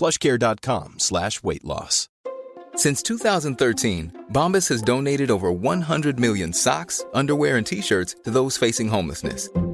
plushcare.com slash weight loss. Since 2013, Bombas has donated over 100 million socks, underwear, and t-shirts to those facing homelessness.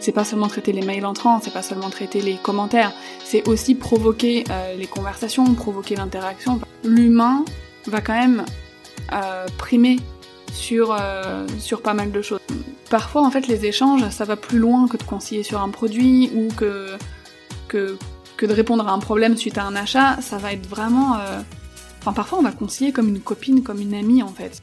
C'est pas seulement traiter les mails entrants, c'est pas seulement traiter les commentaires, c'est aussi provoquer euh, les conversations, provoquer l'interaction. L'humain va quand même euh, primer sur, euh, sur pas mal de choses. Parfois, en fait, les échanges, ça va plus loin que de conseiller sur un produit ou que, que, que de répondre à un problème suite à un achat. Ça va être vraiment... Enfin, parfois, on va conseiller comme une copine, comme une amie, en fait.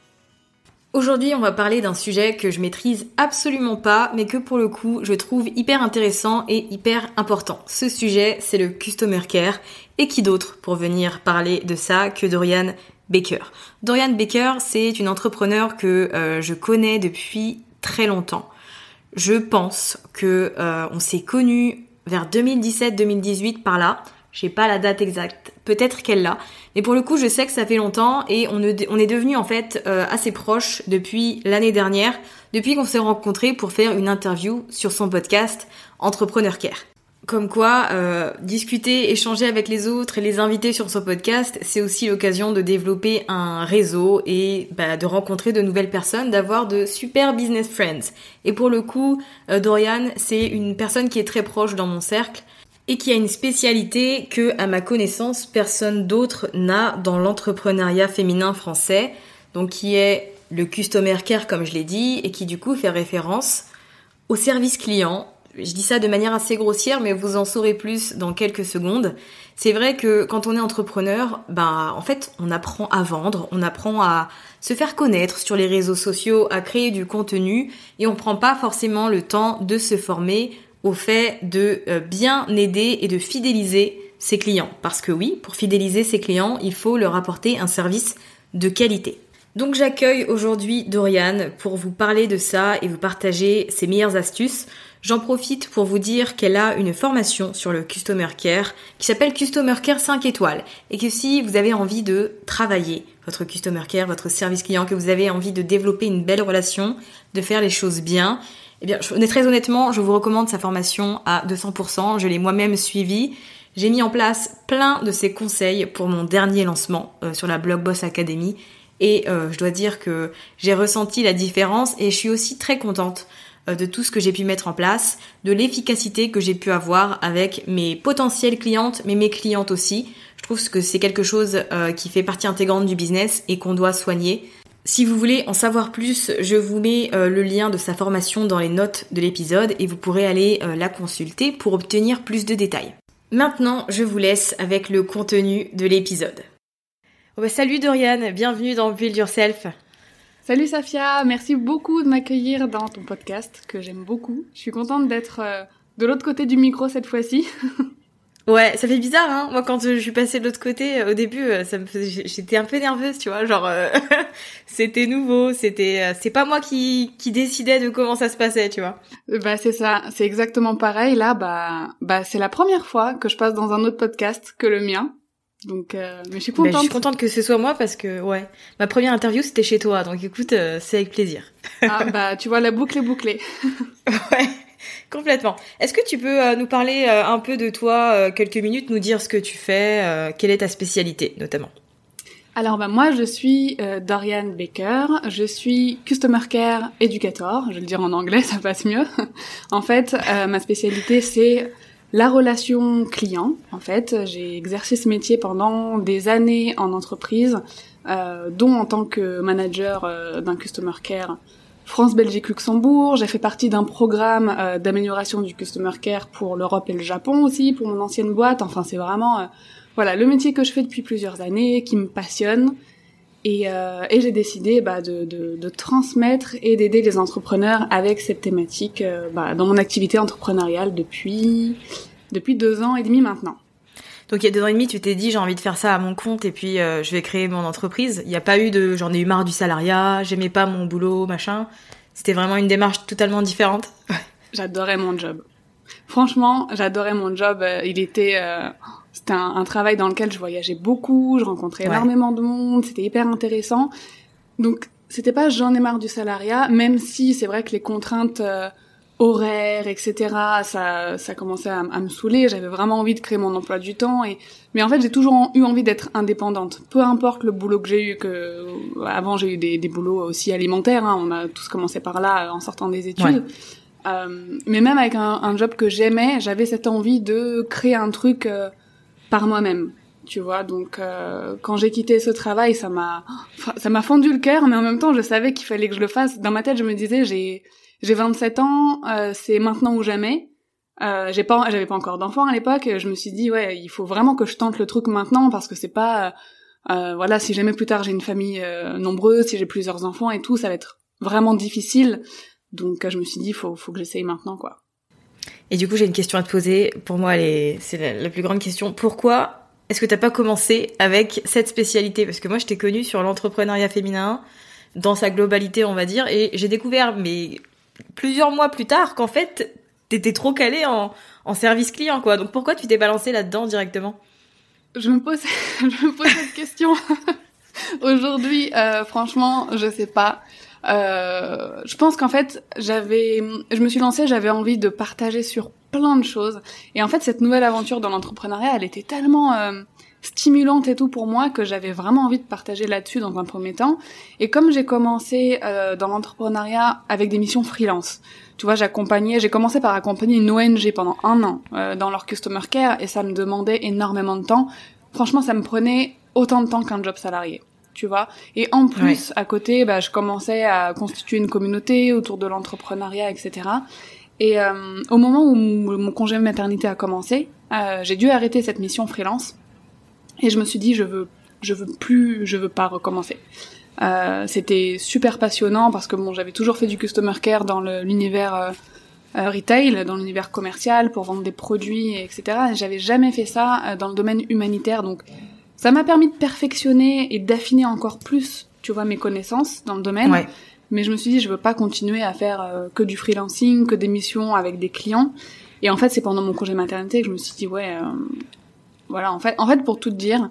Aujourd'hui, on va parler d'un sujet que je maîtrise absolument pas, mais que pour le coup, je trouve hyper intéressant et hyper important. Ce sujet, c'est le Customer Care. Et qui d'autre pour venir parler de ça que Dorian Baker? Dorian Baker, c'est une entrepreneur que euh, je connais depuis très longtemps. Je pense que euh, on s'est connus vers 2017-2018 par là. J'ai pas la date exacte. Peut-être qu'elle l'a. Mais pour le coup, je sais que ça fait longtemps et on, est- devenus en fait euh, assez proches depuis l'année dernière, depuis qu'on s'est rencontrés pour faire une interview sur son podcast Entrepreneur Care. Comme quoi, euh, discuter, échanger avec les autres et les inviter sur son podcast, c'est aussi l'occasion de développer un réseau et bah, de rencontrer de nouvelles personnes, d'avoir de super business friends. Et pour le coup, euh, Dorian, c'est une personne qui est très proche dans mon cercle et qui a une spécialité que, à ma connaissance, personne d'autre n'a dans l'entrepreneuriat féminin français, donc qui est le customer care, comme je l'ai dit, et qui du coup fait référence au service client. Je dis ça de manière assez grossière, mais vous en saurez plus dans quelques secondes. C'est vrai que quand on est entrepreneur, bah, en fait, on apprend à vendre, on apprend à se faire connaître sur les réseaux sociaux, à créer du contenu, et on prend pas forcément le temps de se former au fait de euh, bien aider et de fidéliser ses clients. Parce que oui, pour fidéliser ses clients, il faut leur apporter un service de qualité. Donc j'accueille aujourd'hui Dorian pour vous parler de ça et vous partager ses meilleures astuces. J'en profite pour vous dire qu'elle a une formation sur le Customer Care qui s'appelle Customer Care 5 étoiles et que si vous avez envie de travailler votre Customer Care, votre service client, que vous avez envie de développer une belle relation, de faire les choses bien, eh bien, très honnêtement, je vous recommande sa formation à 200%. Je l'ai moi-même suivie. J'ai mis en place plein de ses conseils pour mon dernier lancement euh, sur la Blog Boss Academy. Et euh, je dois dire que j'ai ressenti la différence et je suis aussi très contente euh, de tout ce que j'ai pu mettre en place, de l'efficacité que j'ai pu avoir avec mes potentielles clientes, mais mes clientes aussi. Je trouve que c'est quelque chose qui fait partie intégrante du business et qu'on doit soigner. Si vous voulez en savoir plus, je vous mets euh, le lien de sa formation dans les notes de l'épisode et vous pourrez aller euh, la consulter pour obtenir plus de détails. Maintenant, je vous laisse avec le contenu de l'épisode. Oh bah, salut Dorian, bienvenue dans Build Yourself. Salut Safia, merci beaucoup de m'accueillir dans ton podcast que j'aime beaucoup. Je suis contente d'être euh, de l'autre côté du micro cette fois-ci. Ouais, ça fait bizarre, hein. Moi, quand je suis passée de l'autre côté, euh, au début, euh, ça me faisait... j'étais un peu nerveuse, tu vois. Genre, euh, c'était nouveau, c'était, c'est pas moi qui qui décidais de comment ça se passait, tu vois. Bah c'est ça, c'est exactement pareil. Là, bah, bah c'est la première fois que je passe dans un autre podcast que le mien. Donc, mais je suis contente. je suis contente que ce soit moi parce que, ouais, ma première interview c'était chez toi, donc écoute, c'est avec plaisir. ah bah, tu vois, la boucle est bouclée. ouais. Complètement. Est-ce que tu peux euh, nous parler euh, un peu de toi, euh, quelques minutes, nous dire ce que tu fais, quelle est ta spécialité notamment? Alors bah moi je suis Dorian Baker, je suis Customer Care Educator, je vais le dire en anglais, ça passe mieux. en fait, ma spécialité c'est la relation client. En fait, j'ai exercé ce métier pendant des années en entreprise, dont en tant que manager d'un Customer Care France, Belgique, Luxembourg. J'ai fait partie d'un programme euh, d'amélioration du customer care pour l'Europe et le Japon aussi, pour mon ancienne boîte. Enfin, c'est vraiment euh, voilà le métier que je fais depuis plusieurs années, qui me passionne. Et, euh, et j'ai décidé bah, de, de, de, transmettre et d'aider les entrepreneurs avec cette thématique bah, dans mon activité entrepreneuriale depuis depuis deux ans et demi maintenant. Donc il y a deux ans et demi, tu t'es dit j'ai envie de faire ça à mon compte et puis euh, je vais créer mon entreprise. Il n'y a pas eu de j'en ai eu marre du salariat, j'aimais pas mon boulot, machin. C'était vraiment une démarche totalement différente. J'adorais mon job. Franchement, j'adorais mon job. Euh, il était, euh, c'était un, travail dans lequel je voyageais beaucoup, je rencontrais énormément de monde, c'était hyper intéressant. Donc c'était pas j'en ai marre du salariat, même si c'est vrai que les contraintes horaires, etc. Ça, ça commençait à, me saouler. J'avais vraiment envie de créer mon emploi du temps. Et mais en fait, j'ai toujours eu envie d'être indépendante. Peu importe le boulot que j'ai eu. Que avant, j'ai eu des, des boulots aussi alimentaires. Hein. On a tous commencé par là en sortant des études. Euh, mais même avec un, un job que j'aimais, j'avais cette envie de créer un truc euh, par moi-même. Tu vois, donc euh, quand j'ai quitté ce travail, ça m'a, ça m'a fendu le cœur, mais en même temps, je savais qu'il fallait que je le fasse. Dans ma tête, je me disais, j'ai, j'ai 27 ans, euh, c'est maintenant ou jamais. Euh, j'ai pas, j'avais pas encore d'enfant à l'époque. Je me suis dit ouais, il faut vraiment que je tente le truc maintenant parce que c'est pas, euh, voilà, si jamais plus tard j'ai une famille euh, nombreuse, si j'ai plusieurs enfants et tout, ça va être vraiment difficile. Donc je me suis dit faut, faut que j'essaye maintenant quoi. Et du coup j'ai une question à te poser. Pour moi, c'est la, la plus grande question. Pourquoi est-ce que t'as pas commencé avec cette spécialité? Parce que moi je t'ai connue sur l'entrepreneuriat féminin dans sa globalité, on va dire, et j'ai découvert mais plusieurs mois plus tard qu'en fait, t'étais trop calé en, en service client, quoi. Donc pourquoi tu t'es balancé là-dedans directement? Je me, pose, je me pose cette question. Aujourd'hui, euh, franchement, je sais pas. Euh, je pense qu'en fait, j'avais, je me suis lancée, j'avais envie de partager sur plein de choses. Et en fait, cette nouvelle aventure dans l'entrepreneuriat, elle était tellement euh, stimulante et tout pour moi que j'avais vraiment envie de partager là-dessus dans un premier temps. Et comme j'ai commencé euh, dans l'entrepreneuriat avec des missions freelance, tu vois, j'accompagnais, j'ai commencé par accompagner une ONG pendant un an euh, dans leur customer care et ça me demandait énormément de temps. Franchement, ça me prenait autant de temps qu'un job salarié. Tu vois et en plus à côté bah, je commençais à constituer une communauté autour de l'entrepreneuriat etc et euh, au moment où mon congé maternité a commencé j'ai dû arrêter cette mission freelance et je me suis dit, je veux, je veux plus, je veux pas recommencer. Euh, c'était super passionnant parce que bon, j'avais toujours fait du customer care dans l'univers euh, euh, retail, dans l'univers commercial pour vendre des produits, etc. Et j'avais jamais fait ça dans le domaine humanitaire, donc ça m'a permis de perfectionner et d'affiner encore plus, tu vois, mes connaissances dans le domaine. Ouais. Mais je me suis dit, je veux pas continuer à faire que du freelancing, que des missions avec des clients. Et en fait, c'est pendant mon congé maternité que je me suis dit, ouais, voilà, en fait, en fait, pour tout dire,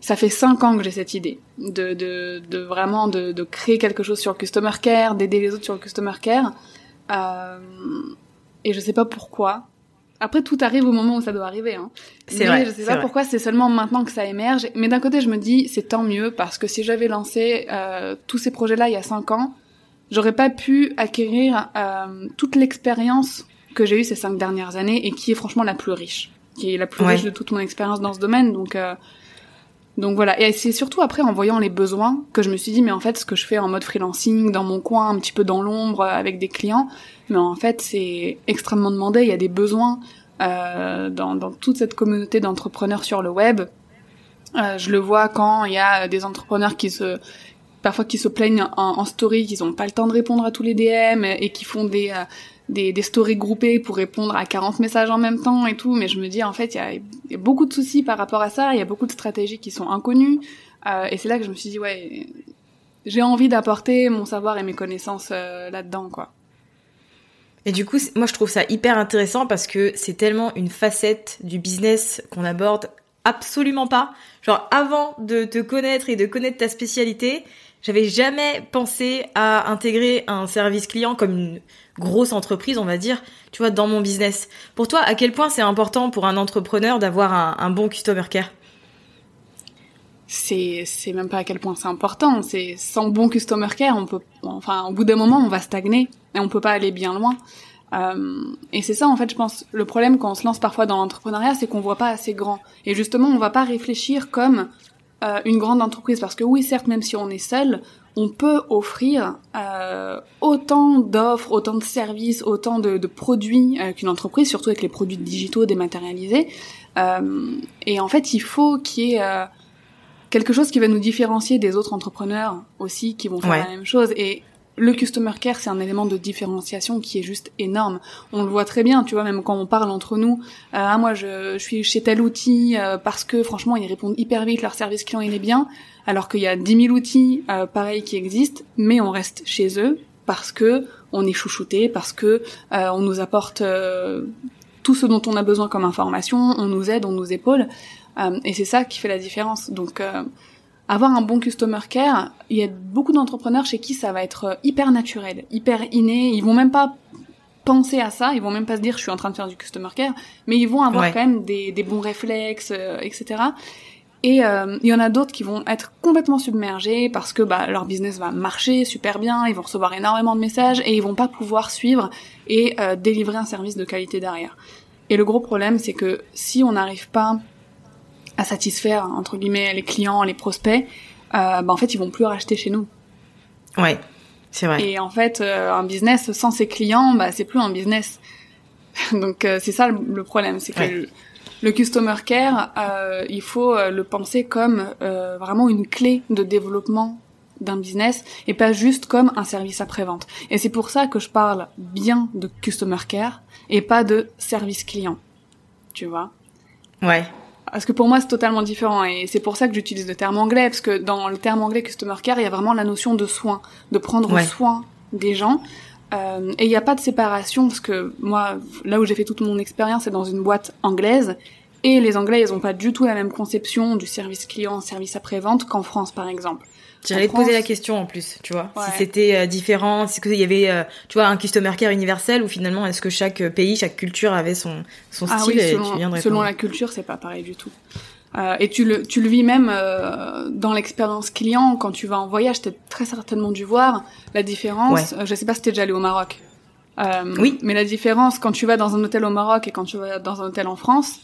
ça fait cinq ans que j'ai cette idée de, de, de vraiment de, de, créer quelque chose sur le customer care, d'aider les autres sur le customer care. Euh, et je sais pas pourquoi. Après, tout arrive au moment où ça doit arriver. Hein. C'est vrai. Je sais pas pourquoi c'est seulement maintenant que ça émerge. Mais d'un côté, je me dis, c'est tant mieux parce que si j'avais lancé euh, tous ces projets-là il y a cinq ans, j'aurais pas pu acquérir euh, toute l'expérience que j'ai eue ces cinq dernières années et qui est franchement la plus riche qui est la plus riche de toute mon expérience dans ce domaine. Donc, euh, Donc voilà, et c'est surtout après en voyant les besoins que je me suis dit mais en fait ce que je fais en mode freelancing dans mon coin, un petit peu dans l'ombre avec des clients, mais en fait c'est extrêmement demandé, il y a des besoins euh, dans, dans toute cette communauté d'entrepreneurs sur le web. Euh, je le vois quand il y a des entrepreneurs qui se parfois qui se plaignent en, story qu'ils n'ont pas le temps de répondre à tous les DM et qui font des, euh, des, stories groupées pour répondre à 40 messages en même temps et tout. Mais je me dis en fait il y a, y a, beaucoup de soucis par rapport à ça. Il y a beaucoup de stratégies qui sont inconnues. Euh, et c'est là que je me suis dit ouais j'ai envie d'apporter mon savoir et mes connaissances euh, là-dedans quoi. Et du coup, moi je trouve ça hyper intéressant parce que c'est tellement une facette du business qu'on aborde absolument pas. Genre avant de te connaître et de connaître ta spécialité, j'avais jamais pensé à intégrer un service client comme une grosse entreprise, on va dire, tu vois, dans mon business. Pour toi, à quel point c'est important pour un entrepreneur d'avoir un, bon customer care? C'est c'est même pas à quel point c'est important. C'est sans bon customer care, on peut, enfin, au bout d'un moment, on va stagner et on peut pas aller bien loin. Euh, et c'est ça, en fait, je pense, le problème quand on se lance parfois dans l'entrepreneuriat, c'est qu'on voit pas assez grand. Et justement, on va pas réfléchir comme euh, une grande entreprise, parce que oui, certes, même si on est seul, on peut offrir euh, autant d'offres, autant de services, autant de, de produits euh, qu'une entreprise, surtout avec les produits digitaux dématérialisés. Euh, et en fait, il faut qu'il y ait euh, quelque chose qui va nous différencier des autres entrepreneurs aussi qui vont faire Ouais. la même chose. Et le customer care, c'est un élément de différenciation qui est juste énorme. On le voit très bien, tu vois, même quand on parle entre nous. Euh, ah, moi, je, je suis chez tel outil euh, parce que franchement, ils répondent hyper vite, leur service client il est bien, alors qu'il y a 10 000 outils euh, pareils qui existent, mais on reste chez eux parce que on est chouchouté, parce que euh, on nous apporte euh, tout ce dont on a besoin comme information, on nous aide, on nous épaule, Euh, et c'est ça qui fait la différence. Donc avoir un bon customer care, il y a beaucoup d'entrepreneurs chez qui ça va être euh, hyper naturel, hyper inné, ils vont même pas penser à ça, ils vont même pas se dire je suis en train de faire du customer care, mais ils vont avoir Ouais. quand même des, des bons réflexes, euh, etc. Et euh, il y en a d'autres qui vont être complètement submergés parce que bah, leur business va marcher super bien, ils vont recevoir énormément de messages et ils vont pas pouvoir suivre et euh, délivrer un service de qualité derrière. Et le gros problème, c'est que si on n'arrive pas à satisfaire entre guillemets les clients, les prospects, euh, bah, en fait ils vont plus racheter chez nous. Ouais, c'est vrai. Et en fait, euh, un business sans ses clients, bah c'est plus un business. Donc euh, c'est ça le, problème, c'est que Ouais. le, le customer care, euh, il faut le penser comme euh, vraiment une clé de développement d'un business et pas juste comme un service après-vente. Et c'est pour ça que je parle bien de customer care et pas de service client. Tu vois? Ouais. Parce que pour moi c'est totalement différent et c'est pour ça que j'utilise le terme anglais parce que dans le terme anglais customer care il y a vraiment la notion de soin, de prendre Ouais. soin des gens Euh, et il n'y a pas de séparation parce que moi là où j'ai fait toute mon expérience c'est dans une boîte anglaise et les Anglais ils ont pas du tout la même conception du service client, service après vente qu'en France par exemple. J'allais te poser la question en plus, tu vois, Ouais. si c'était euh, différent, si il y avait, euh, tu vois, un customer care universel ou finalement est-ce que chaque euh, pays, chaque culture avait son son Ah style oui, et selon, tu viens de selon la culture, c'est pas pareil du tout. Euh, et tu le, tu le vis même euh, dans l'expérience client quand tu vas en voyage. T'as très certainement dû voir la différence. Euh, je sais pas si t'es déjà allé au Maroc. Euh, Oui. Mais la différence quand tu vas dans un hôtel au Maroc et quand tu vas dans un hôtel en France,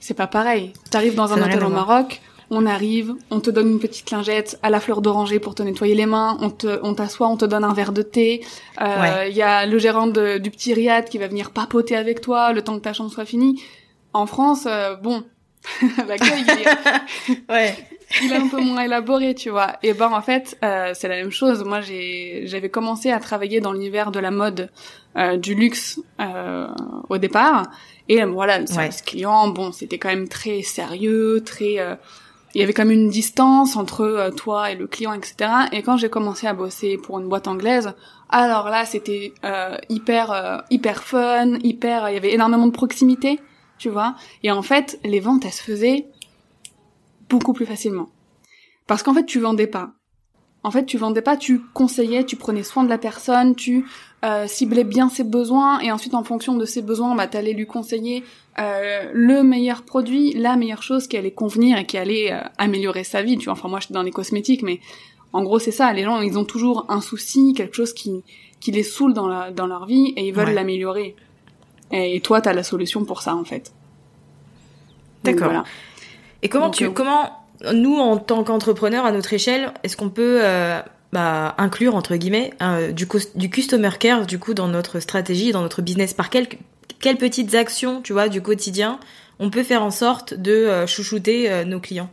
c'est pas pareil. T'arrives dans un hôtel au. Maroc, on arrive, on te donne une petite lingette à la fleur d'oranger pour te nettoyer les mains, on te, on t'assoit, on te donne un verre de thé. Euh, Ouais. Il y a le gérant de- du petit riad qui va venir papoter avec toi le temps que ta chambre soit finie. En France, euh, bon, l'accueil il est, Ouais. il est un peu moins élaboré, tu vois. Et ben en fait, euh, c'est la même chose. Moi, j'ai j'avais commencé à travailler dans l'univers de la mode, euh, du luxe euh, au départ. Et euh, voilà, le service client, bon, c'était quand même très sérieux, très. Il y avait même une distance entre euh, toi et le client, etc. Et quand j'ai commencé à bosser pour une boîte anglaise, alors là, c'était euh, hyper euh, hyper fun, hyper. Il y avait énormément de proximité, tu vois. Et en fait, les ventes, elles se faisaient beaucoup plus facilement. Parce qu'en fait, tu vendais pas. En fait, tu vendais pas, tu conseillais, tu prenais soin de la personne, tu euh, ciblais bien ses besoins, et ensuite, en fonction de ses besoins, bah, t'allais lui conseiller euh, le meilleur produit, la meilleure chose qui allait convenir et qui allait euh, améliorer sa vie. Tu vois, enfin moi, j'étais dans les cosmétiques, mais en gros, c'est ça. Les gens, ils ont toujours un souci, quelque chose qui qui les saoule dans la, dans leur vie, et ils veulent Ouais. l'améliorer. Et, et toi, t'as la solution pour ça, en fait. D'accord. voilà. Et comment Donc, tu euh, comment nous, en tant qu'entrepreneurs, à notre échelle, est-ce qu'on peut euh, bah, inclure, entre guillemets, du, du customer care, du coup, dans notre stratégie, dans notre business Par quelles, quelles petites actions, tu vois, du quotidien, on peut faire en sorte de euh, chouchouter euh, nos clients?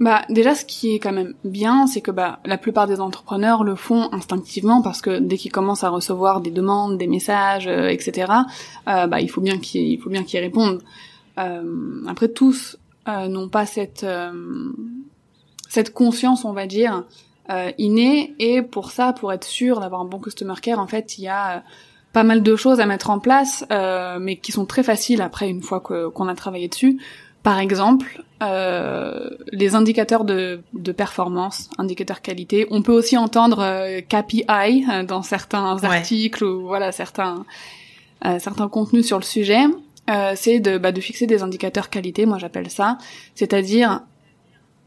Bah déjà ce qui est quand même bien, c'est que bah la plupart des entrepreneurs le font instinctivement parce que dès qu'ils commencent à recevoir des demandes, des messages, etc. bah il faut bien qu'ils faut bien qu'ils répondent. après tous euh, n'ont pas cette euh, cette conscience, on va dire, euh, innée. Et pour ça, pour être sûr d'avoir un bon customer care, en fait, il y a pas mal de choses à mettre en place, mais qui sont très faciles après une fois qu'on a travaillé dessus. Par exemple, euh, les indicateurs de, de, performance, indicateurs qualité. On peut aussi entendre KPI dans certains articles ou voilà certains certains contenus sur le sujet. Euh, c'est de, bah, de fixer des indicateurs qualité, moi j'appelle ça, c'est-à-dire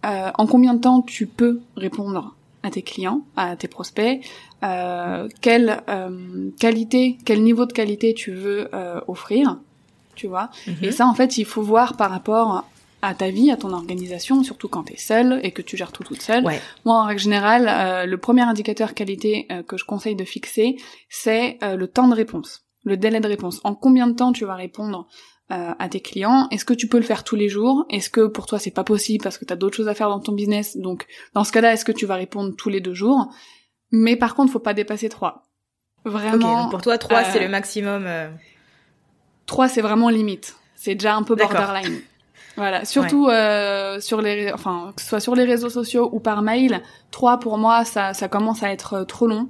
euh, en combien de temps tu peux répondre à tes clients, à tes prospects, euh, quelle euh, qualité, quel niveau de qualité tu veux euh, offrir, tu vois. Mhm. Et ça en fait il faut voir par rapport à ta vie, à ton organisation, surtout quand tu es seule et que tu gères tout toute seule. Moi, en règle générale, le premier indicateur qualité que je conseille de fixer, c'est le temps de réponse le délai de réponse. En combien de temps tu vas répondre euh, à tes clients? Est-ce que tu peux le faire tous les jours? Est-ce que pour toi c'est pas possible parce que tu as d'autres choses à faire dans ton business? Donc dans ce cas-là, est-ce que tu vas répondre tous les deux jours? Mais par contre, faut pas dépasser trois. Vraiment. donc pour toi, trois c'est le euh, maximum. Euh... Trois c'est vraiment limite. C'est déjà un peu borderline. Voilà, surtout euh, sur les, enfin que ce soit sur les réseaux sociaux ou par mail, trois pour moi ça, ça commence à être trop long.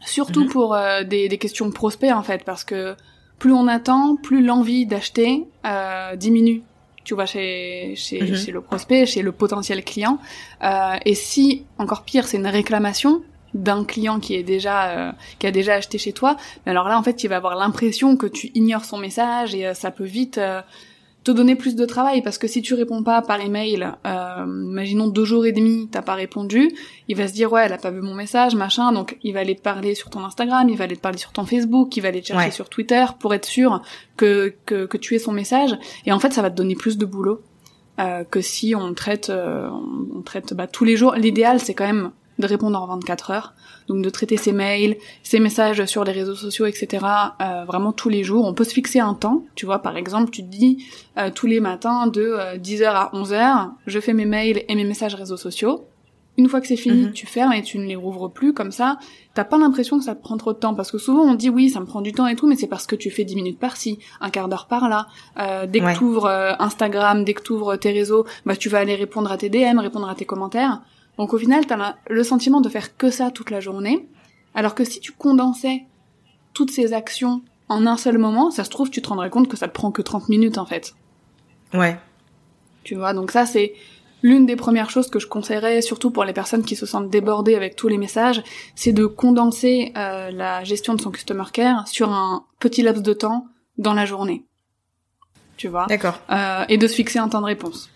Surtout mhm. pour euh, des, des, questions prospects en fait, parce que plus on attend, plus l'envie d'acheter euh, diminue. Tu vois, chez, chez, mhm. chez, le prospect, chez le potentiel client. Euh, et si, encore pire, c'est une réclamation d'un client qui est déjà euh, qui a déjà acheté chez toi, alors là en fait il va avoir l'impression que tu ignores son message et ça peut vite te donner plus de travail parce que si tu réponds pas par email, euh, imaginons deux jours et demi, t'as pas répondu, il va se dire ouais, elle a pas vu mon message, machin, donc il va aller te parler sur ton Instagram, il va aller te parler sur ton Facebook, il va aller te chercher sur Twitter pour être sûr que, que, que tu aies son message, et en fait ça va te donner plus de boulot euh, que si on traite euh, on traite bah, tous les jours. L'idéal c'est quand même de répondre en 24 heures, donc de traiter ses mails, ses messages sur les réseaux sociaux, etc. Euh, vraiment tous les jours. On peut se fixer un temps, tu vois, par exemple, tu te dis euh, tous les matins de 10h euh, à 11h, je fais mes mails et mes messages réseaux sociaux. Une fois que c'est fini, mhm. tu fermes et tu ne les rouvres plus comme ça. T'as pas l'impression que ça te prend trop de temps parce que souvent on dit oui, ça me prend du temps et tout, mais c'est parce que tu fais 10 minutes par-ci, un quart d'heure par-là. dès que tu ouvres Instagram, dès que tu ouvres tes réseaux, bah tu vas aller répondre à tes DM, répondre à tes commentaires. Donc au final, t'as le sentiment de faire que ça toute la journée, alors que si tu condensais toutes ces actions en un seul moment, ça se trouve, tu te rendrais compte que ça te prend que 30 minutes en fait. Ouais. Tu vois, donc ça c'est l'une des premières choses que je conseillerais, surtout pour les personnes qui se sentent débordées avec tous les messages, c'est de condenser euh, la gestion de son customer care sur un petit laps de temps dans la journée. Tu vois? D'accord. Euh, et de se fixer un temps de réponse.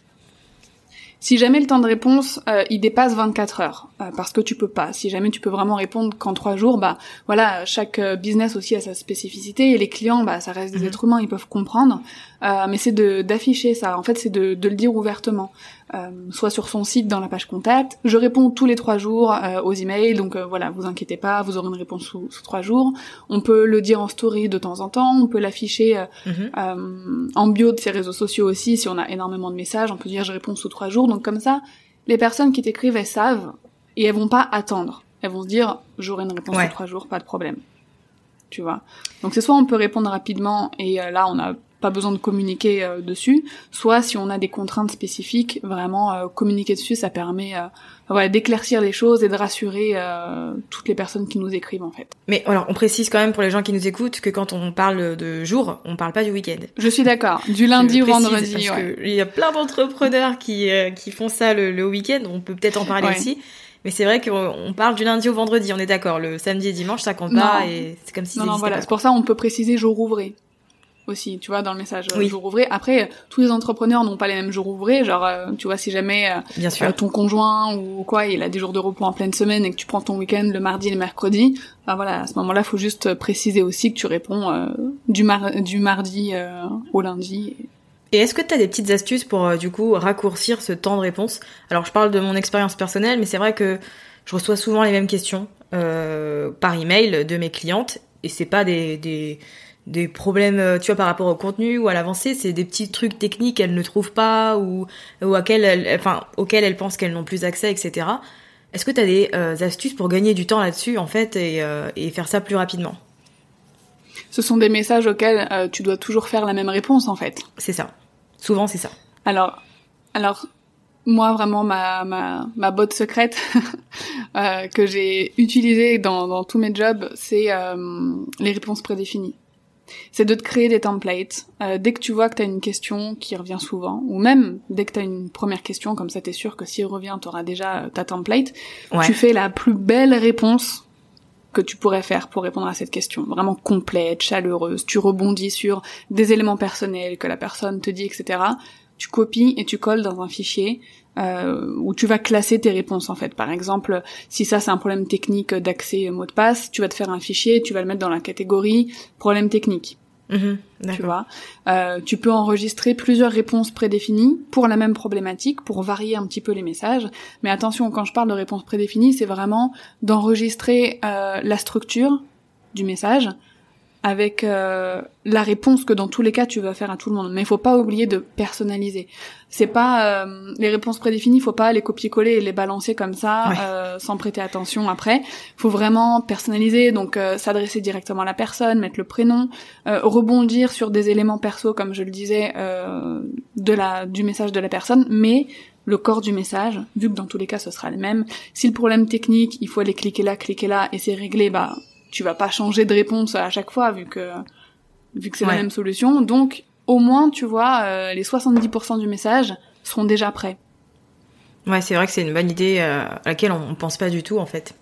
Si jamais le temps de réponse euh, il dépasse 24 heures, euh, parce que tu peux pas. Si jamais tu peux vraiment répondre qu'en trois jours, bah voilà, chaque euh, business aussi a sa spécificité et les clients, bah ça reste des mhm. êtres humains, ils peuvent comprendre. mais c'est de d'afficher ça. En fait, c'est de, de le dire ouvertement. Euh, soit sur son site dans la page contact. Je réponds tous les trois jours euh, aux emails, donc euh, voilà, vous inquiétez pas, vous aurez une réponse sous, trois jours. On peut le dire en story de temps en temps, on peut l'afficher mhm. en bio de ses réseaux sociaux aussi si on a énormément de messages. On peut dire je réponds sous trois jours, donc comme ça, les personnes qui t'écrivent elles savent et elles vont pas attendre. Elles vont se dire j'aurai une réponse sous trois jours, pas de problème. Tu vois? Donc c'est soit on peut répondre rapidement et là on a pas besoin de communiquer euh, dessus, soit si on a des contraintes spécifiques, vraiment euh, communiquer dessus, ça permet euh, d'éclaircir les choses et de rassurer toutes les personnes qui nous écrivent en fait. Mais alors on précise quand même pour les gens qui nous écoutent que quand on parle de jour, on parle pas du week-end. Je suis d'accord, du lundi au vendredi. Parce il y a plein d'entrepreneurs qui qui font ça le, week-end, on peut peut-être en parler aussi. Mais c'est vrai qu'on parle du lundi au vendredi, on est d'accord. Le samedi et dimanche, ça compte pas et c'est comme si non, non, voilà. C'est pour ça on peut préciser jour ouvré aussi, tu vois, dans le message euh, jour ouvré. Après, tous les entrepreneurs n'ont pas les mêmes jours ouvrés. Genre, euh, tu vois, si jamais euh, Bien sûr. ton conjoint ou quoi, il a des jours de repos en pleine semaine et que tu prends ton week-end le mardi et le mercredi, bah voilà, à ce moment-là, faut juste préciser aussi que tu réponds du, mar du mardi au lundi. Et est-ce que tu as des petites astuces pour euh, du coup raccourcir ce temps de réponse? Alors je parle de mon expérience personnelle, mais c'est vrai que je reçois souvent les mêmes questions euh, par email de mes clientes et c'est pas des, des, des problèmes euh, tu vois par rapport au contenu ou à l'avancée, c'est des petits trucs techniques qu'elles ne trouvent pas ou ou elles, enfin auxquels elles pensent qu'elles n'ont plus accès, etc. Est-ce que tu as des euh, astuces pour gagner du temps là-dessus en fait et, et faire ça plus rapidement? Ce sont des messages auxquels tu dois toujours faire la même réponse en fait. C'est ça. Souvent, c'est ça. Alors, alors moi vraiment ma ma, ma botte secrète euh, que j'ai utilisée dans, dans tous mes jobs, c'est euh, les réponses prédéfinies. C'est de te créer des templates. Euh, dès que tu vois que tu as une question qui revient souvent, ou même dès que tu as une première question, comme ça t'es sûr que s'il revient, tu auras déjà ta template, tu fais la plus belle réponse que tu pourrais faire pour répondre à cette question, vraiment complète, chaleureuse, tu rebondis sur des éléments personnels que la personne te dit, etc. Tu copies et tu colles dans un fichier euh, où tu vas classer tes réponses en fait. Par exemple, si ça c'est un problème technique d'accès mot de passe, tu vas te faire un fichier, tu vas le mettre dans la catégorie problème technique. Mhm, tu vois, euh, tu peux enregistrer plusieurs réponses prédéfinies pour la même problématique, pour varier un petit peu les messages. Mais attention, quand je parle de réponses prédéfinies, c'est vraiment d'enregistrer euh, la structure du message, avec euh, la réponse que dans tous les cas tu vas faire à tout le monde. Mais il faut pas oublier de personnaliser. C'est pas euh, les réponses prédéfinies, il faut pas les copier-coller et les balancer comme ça euh, sans prêter attention après. faut vraiment personnaliser, donc s'adresser directement à la personne, mettre le prénom, rebondir sur des éléments perso comme je le disais de la du message de la personne, mais le corps du message, vu que dans tous les cas ce sera le même. Si le problème technique, il faut aller cliquer là, cliquer là et c'est réglé, bah tu vas pas changer de réponse à chaque fois vu que vu que c'est la même solution. Donc au moins tu vois euh, les 70% du message seront déjà prêts. Ouais, c'est vrai que c'est une bonne idée euh, à laquelle on, pense pas du tout en fait.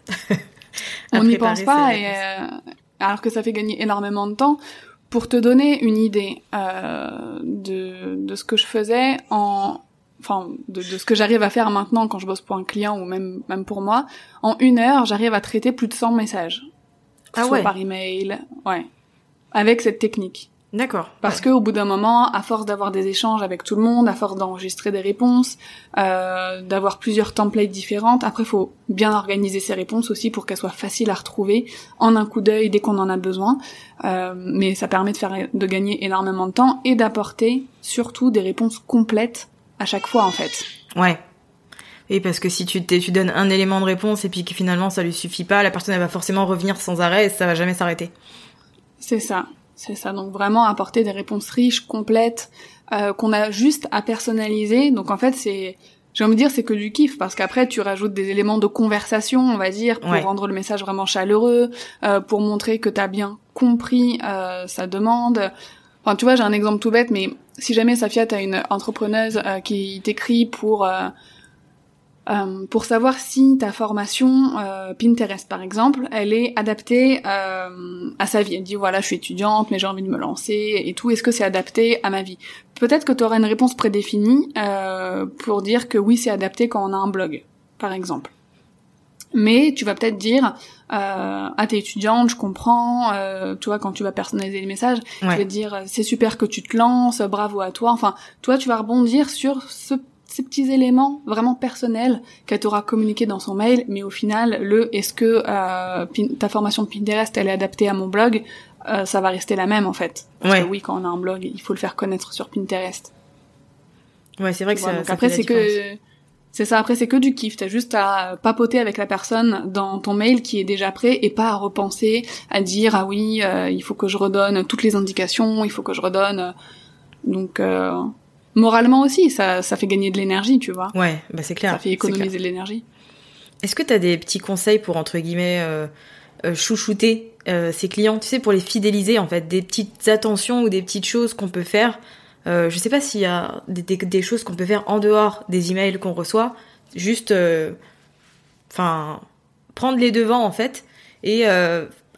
on n'y pense pas et euh, alors que ça fait gagner énormément de temps. Pour te donner une idée de, de ce que je faisais en enfin de, de, ce que j'arrive à faire maintenant quand je bosse pour un client ou même même pour moi, en une heure j'arrive à traiter plus de 100 messages ah soit par email, ouais, avec cette technique. D'accord. Parce que au bout d'un moment, à force d'avoir des échanges avec tout le monde, à force d'enregistrer des réponses, euh, d'avoir plusieurs templates différentes, après faut bien organiser ces réponses aussi pour qu'elles soient faciles à retrouver en un coup d'œil dès qu'on en a besoin. Euh, mais ça permet de faire de gagner énormément de temps et d'apporter surtout des réponses complètes à chaque fois en fait. Ouais. Et parce que si tu, tu donnes un élément de réponse et puis que finalement ça lui suffit pas, la personne elle va forcément revenir sans arrêt et ça va jamais s'arrêter. C'est ça, c'est ça. Donc vraiment apporter des réponses riches, complètes, euh, qu'on a juste à personnaliser. Donc en fait c'est, j'ai envie de dire c'est que du kiff parce qu'après tu rajoutes des éléments de conversation, on va dire, pour rendre le message vraiment chaleureux, euh, pour montrer que t'as bien compris euh, sa demande. Enfin tu vois j'ai un exemple tout bête, mais si jamais Safia t'as une entrepreneuse euh, qui t'écrit pour euh, euh, pour savoir si ta formation euh, Pinterest par exemple, elle est adaptée euh, à sa vie. Elle dit voilà, je suis étudiante, mais j'ai envie de me lancer et tout. Est-ce que c'est adapté à ma vie? Peut-être que tu auras une réponse prédéfinie pour dire que oui, c'est adapté quand on a un blog, par exemple. Mais tu vas peut-être dire ah t'es étudiante, je comprends. tu vois quand tu vas personnaliser les messages, tu vas dire c'est super que tu te lances, bravo à toi. Enfin, toi tu vas rebondir sur ce ces petits éléments vraiment personnels qu'elle t'aura communiqué dans son mail, mais au final, le est-ce que euh, ta formation de Pinterest elle est adaptée à mon blog, euh, ça va rester la même en fait. Parce que oui, quand on a un blog, il faut le faire connaître sur Pinterest. Ouais, c'est vrai que ça, après c'est que c'est ça. Après c'est que du kiff. T'as juste à papoter avec la personne dans ton mail qui est déjà prêt et pas à repenser, à dire ah oui, euh, il faut que je redonne toutes les indications, il faut que je redonne. Donc moralement aussi, ça, ça fait gagner de l'énergie, tu vois. Ouais, bah c'est clair. Ça fait économiser de l'énergie. Est-ce que tu as des petits conseils pour, entre guillemets, euh, euh, chouchouter euh, ses clients, tu sais, pour les fidéliser, en fait, des petites attentions ou des petites choses qu'on peut faire Je sais pas s'il y a des, des, choses qu'on peut faire en dehors des emails qu'on reçoit, juste, enfin, prendre les devants, en fait, et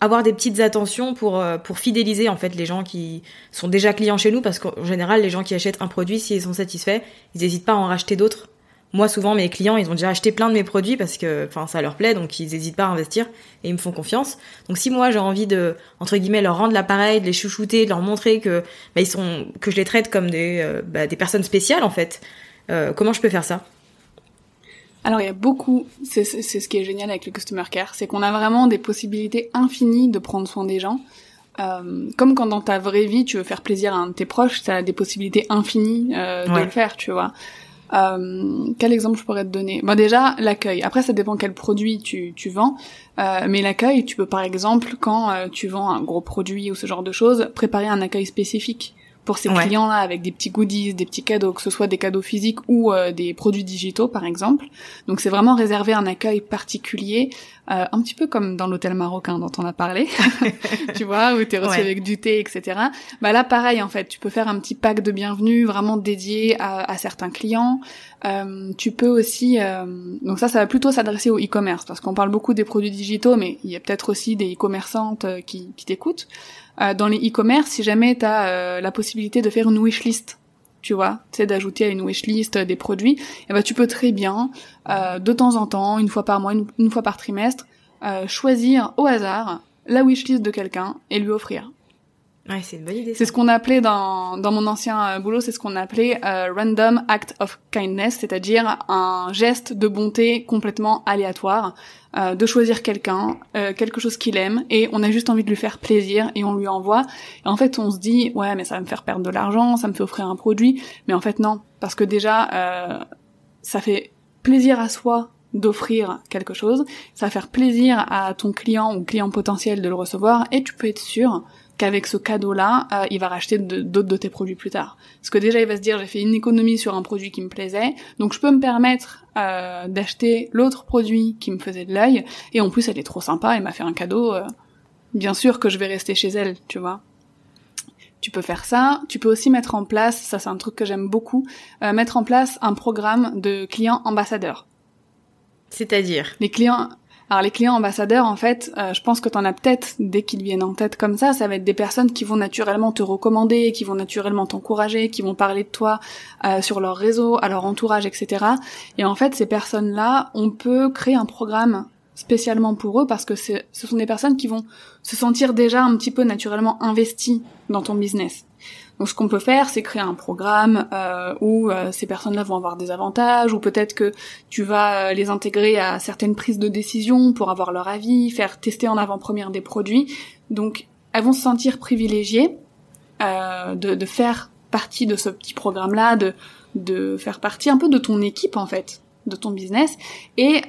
avoir des petites attentions pour euh, pour fidéliser en fait les gens qui sont déjà clients chez nous parce qu'en général les gens qui achètent un produit s'ils sont satisfaits ils n'hésitent pas à en racheter d'autres moi souvent mes clients ils ont déjà acheté plein de mes produits parce que enfin ça leur plaît donc ils n'hésitent pas à investir et ils me font confiance. Donc si moi j'ai envie de entre guillemets leur rendre l'appareil, de les chouchouter, de leur montrer que bah, ils sont que je les traite comme des euh, bah, des personnes spéciales en fait, euh, comment je peux faire ça? Alors il y a beaucoup, c'est ce qui est génial avec le customer care, c'est qu'on a vraiment des possibilités infinies de prendre soin des gens. Euh, comme quand dans ta vraie vie tu veux faire plaisir à un de tes proches, tu as des possibilités infinies euh, de le faire, tu vois. Euh, quel exemple je pourrais te donner? Bon déjà l'accueil. Après ça dépend quel produit tu, tu vends, euh, mais l'accueil tu peux par exemple quand euh, tu vends un gros produit ou ce genre de choses préparer un accueil spécifique pour ces clients-là avec des petits goodies, des petits cadeaux, que ce soit des cadeaux physiques ou euh, des produits digitaux par exemple. Donc c'est vraiment réservé un accueil particulier, euh, un petit peu comme dans l'hôtel marocain dont on a parlé, tu vois, où t'es reçu avec du thé, etc. Bah là pareil en fait, tu peux faire un petit pack de bienvenue vraiment dédié à, à certains clients. Euh, tu peux aussi, euh, donc ça, ça va plutôt s'adresser au e-commerce parce qu'on parle beaucoup des produits digitaux, mais il y a peut-être aussi des e-commerçantes euh, qui, qui t'écoutent. Euh, dans les e-commerce, si jamais tu as euh, la possibilité de faire une wishlist, tu vois, c'est d'ajouter à une wishlist des produits, et eh ben tu peux très bien, euh, de temps en temps, une fois par mois, une, fois par trimestre, choisir au hasard la wishlist de quelqu'un et lui offrir. Ouais, c'est une bonne idée. C'est ce qu'on appelait dans, dans mon ancien boulot, c'est ce qu'on appelait random act of kindness, c'est-à-dire un geste de bonté complètement aléatoire. Euh, de choisir quelqu'un, euh, quelque chose qu'il aime, et on a juste envie de lui faire plaisir et on lui envoie. Et en fait, on se dit ouais, mais ça va me faire perdre de l'argent, ça me fait offrir un produit, mais en fait non, parce que déjà, euh, ça fait plaisir à soi d'offrir quelque chose, ça va faire plaisir à ton client ou client potentiel de le recevoir, et tu peux être sûr qu'avec ce cadeau-là, euh, il va racheter d'autres de, tes produits plus tard. Parce que déjà, il va se dire, j'ai fait une économie sur un produit qui me plaisait, donc je peux me permettre euh, d'acheter l'autre produit qui me faisait de l'œil, et en plus, elle est trop sympa, elle m'a fait un cadeau, euh, bien sûr que je vais rester chez elle, tu vois. Tu peux faire ça. Tu peux aussi mettre en place, ça c'est un truc que j'aime beaucoup, mettre en place un programme de clients ambassadeurs. C'est-à-dire? Les clients, alors les clients ambassadeurs, en fait, euh, je pense que tu en as peut-être dès qu'ils viennent en tête comme ça, ça va être des personnes qui vont naturellement te recommander, qui vont naturellement t'encourager, qui vont parler de toi euh, sur leur réseau, à leur entourage, etc. Et en fait, ces personnes-là, on peut créer un programme spécialement pour eux parce que ce sont des personnes qui vont se sentir déjà un petit peu naturellement investies dans ton business. Donc ce qu'on peut faire, c'est créer un programme euh, où euh, ces personnes-là vont avoir des avantages, ou peut-être que tu vas euh, les intégrer à certaines prises de décision pour avoir leur avis, faire tester en avant-première des produits. Donc elles vont se sentir privilégiées de, de, faire partie de ce petit programme-là, de, de faire partie un peu de ton équipe en fait de ton business. Et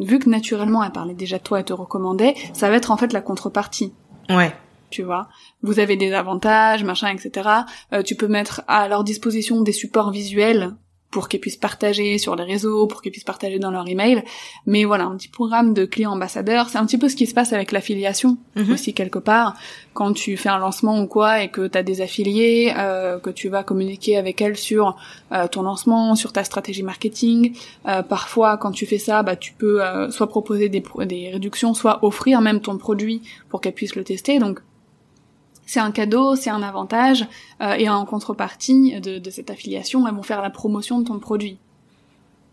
vu que naturellement elle parlait déjà de toi et te recommandait ça va être en fait la contrepartie. Ouais tu vois. Vous avez des avantages, machin, etc. Euh, tu peux mettre à leur disposition des supports visuels pour qu'ils puissent partager sur les réseaux, pour qu'ils puissent partager dans leur email. Mais voilà, un petit programme de clients ambassadeurs, c'est un petit peu ce qui se passe avec l'affiliation mhm. aussi quelque part. Quand tu fais un lancement ou quoi et que tu as des affiliés, euh, que tu vas communiquer avec elles sur euh, ton lancement, sur ta stratégie marketing. Euh, parfois, quand tu fais ça, bah, tu peux soit proposer des, des réductions, soit offrir même ton produit pour qu'elles puissent le tester. Donc c'est un cadeau, c'est un avantage, euh, et en contrepartie de, cette affiliation, elles vont faire la promotion de ton produit.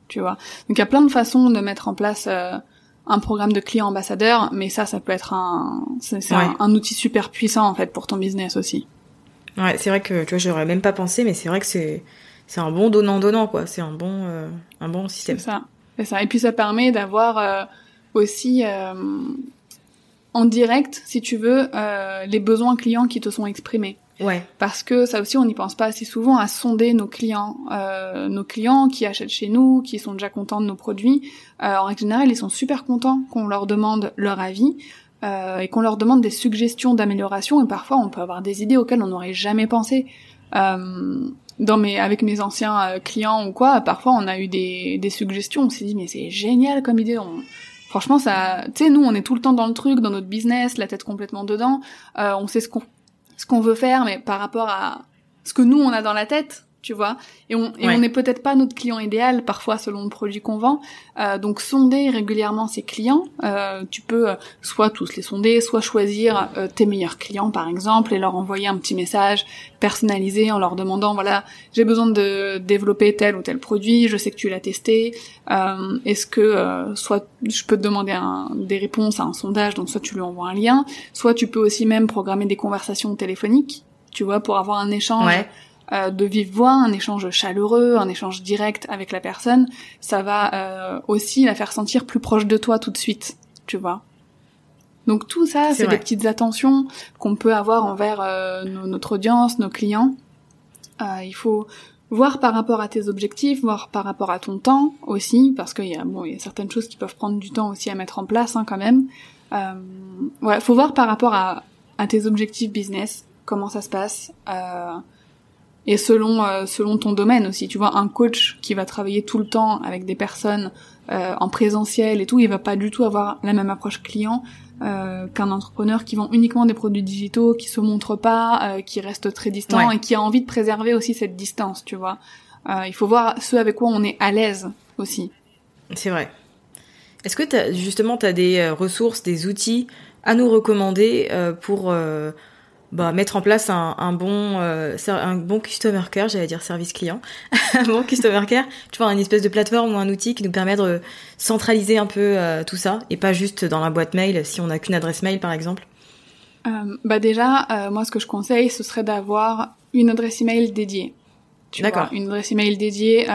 Tu vois? Donc il y a plein de façons de mettre en place euh, un programme de client ambassadeur, mais ça, ça peut être un, c'est un, outil super puissant en fait pour ton business aussi. Ouais, c'est vrai que tu vois, j'aurais même pas pensé, mais c'est vrai que c'est c'est un bon donnant donnant quoi. C'est un bon euh, un bon système. C'est ça. C'est ça. Et puis ça permet d'avoir aussi en direct, si tu veux, euh, les besoins clients qui te sont exprimés. Ouais. Parce que ça aussi, on n'y pense pas assez souvent à sonder nos clients, euh, nos clients qui achètent chez nous, qui sont déjà contents de nos produits. Euh, en règle générale, ils sont super contents qu'on leur demande leur avis euh, et qu'on leur demande des suggestions d'amélioration. Et parfois, on peut avoir des idées auxquelles on n'aurait jamais pensé. Euh, dans mes, avec mes anciens euh, clients ou quoi, parfois on a eu des, des suggestions. On s'est dit mais c'est génial comme idée. On, Franchement, ça, tu sais, nous, on est tout le temps dans le truc, dans notre business, la tête complètement dedans. Euh, on sait ce qu'on, ce qu'on veut faire, mais par rapport à ce que nous on a dans la tête, tu vois. Et on et on n'est peut-être pas notre client idéal parfois selon le produit qu'on vend. Euh, donc sonder régulièrement ses clients. Euh, tu peux euh, soit tous les sonder, soit choisir euh, tes meilleurs clients par exemple et leur envoyer un petit message personnalisé en leur demandant voilà j'ai besoin de développer tel ou tel produit, je sais que tu l'as testé. Euh, Est-ce que soit je peux te demander un, des réponses à un sondage donc soit tu lui envoies un lien, soit tu peux aussi même programmer des conversations téléphoniques, tu vois pour avoir un échange. Ouais euh, de vive voix, un échange chaleureux, un échange direct avec la personne, ça va euh, aussi la faire sentir plus proche de toi tout de suite, tu vois. Donc tout ça, c'est des petites attentions qu'on peut avoir envers euh, notre audience, nos clients. il faut voir par rapport à tes objectifs, voir par rapport à ton temps aussi, parce qu'il y a bon, il y a certaines choses qui peuvent prendre du temps aussi à mettre en place hein, quand même. Euh, ouais, faut voir par rapport à, à tes objectifs business, comment ça se passe. Euh, et selon euh, selon ton domaine aussi. Tu vois, un coach qui va travailler tout le temps avec des personnes euh, en présentiel et tout, il va pas du tout avoir la même approche client euh, qu'un entrepreneur qui vend uniquement des produits digitaux, qui se montre pas, euh, qui reste très distant et qui a envie de préserver aussi cette distance. Tu vois, euh, il faut voir ce avec quoi on est à l'aise aussi. C'est vrai. Est-ce que as, justement tu as des ressources, des outils à nous recommander pour bah, mettre en place un, un bon euh, un bon customer care, j'allais dire service client, un bon customer care, tu vois, une espèce de plateforme ou un outil qui nous permet de centraliser un peu euh, tout ça et pas juste dans la boîte mail si on n'a qu'une adresse mail par exemple. Euh, bah déjà, euh, moi ce que je conseille, ce serait d'avoir une adresse email dédiée. D'accord. Une adresse email dédiée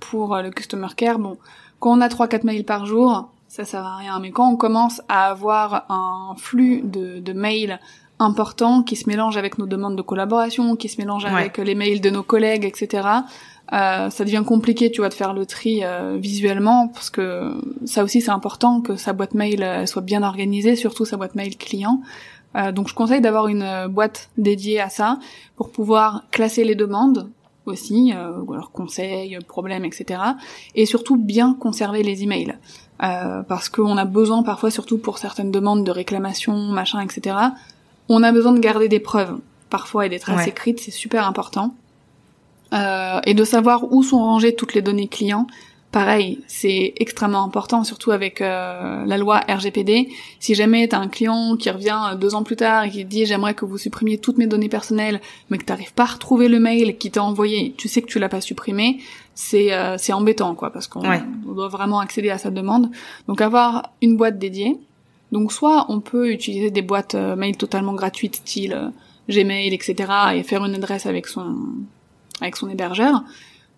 pour le customer care. Bon, quand on a trois quatre mails par jour, ça sert à rien. Mais quand on commence à avoir un flux de, de mails important qui se mélange avec nos demandes de collaboration, qui se mélange avec les mails de nos collègues, etc. Euh, ça devient compliqué, tu vois, de faire le tri euh, visuellement parce que ça aussi c'est important que sa boîte mail euh, soit bien organisée, surtout sa boîte mail client. Euh, donc je conseille d'avoir une euh, boîte dédiée à ça pour pouvoir classer les demandes aussi, ou alors conseils, problèmes, etc. Et surtout bien conserver les emails. parce qu'on a besoin parfois, surtout pour certaines demandes de réclamation, machin, etc., on a besoin de garder des preuves parfois et des traces écrites, c'est super important. Euh, et de savoir où sont rangées toutes les données clients. Pareil, c'est extrêmement important, surtout avec euh, la loi RGPD. Si jamais t'as un client qui revient deux ans plus tard et qui te dit j'aimerais que vous supprimiez toutes mes données personnelles, mais que t'arrives pas à retrouver le mail qui t'a envoyé, tu sais que tu l'as pas supprimé, c'est euh, c'est embêtant quoi, parce qu'on doit vraiment accéder à sa demande. Donc avoir une boîte dédiée. Donc soit on peut utiliser des boîtes euh, mail totalement gratuites, style euh, Gmail, etc., et faire une adresse avec son avec son hébergeur.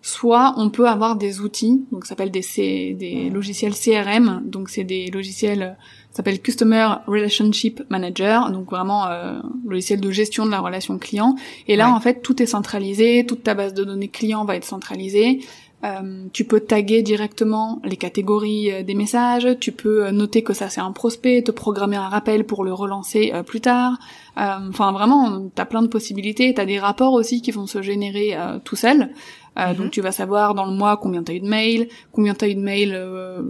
Soit on peut avoir des outils, donc ça s'appelle des, des logiciels CRM, donc c'est des logiciels euh, s'appelle Customer Relationship Manager, donc vraiment euh, logiciel de gestion de la relation client. Et là, en fait, tout est centralisé, toute ta base de données client va être centralisée. Euh, tu peux taguer directement les catégories euh, des messages, tu peux euh, noter que ça c'est un prospect, te programmer un rappel pour le relancer plus tard. Enfin vraiment, t'as plein de possibilités. T'as des rapports aussi qui vont se générer tout seuls. Mhm. Donc tu vas savoir dans le mois combien t'as eu de mails, combien t'as eu de mails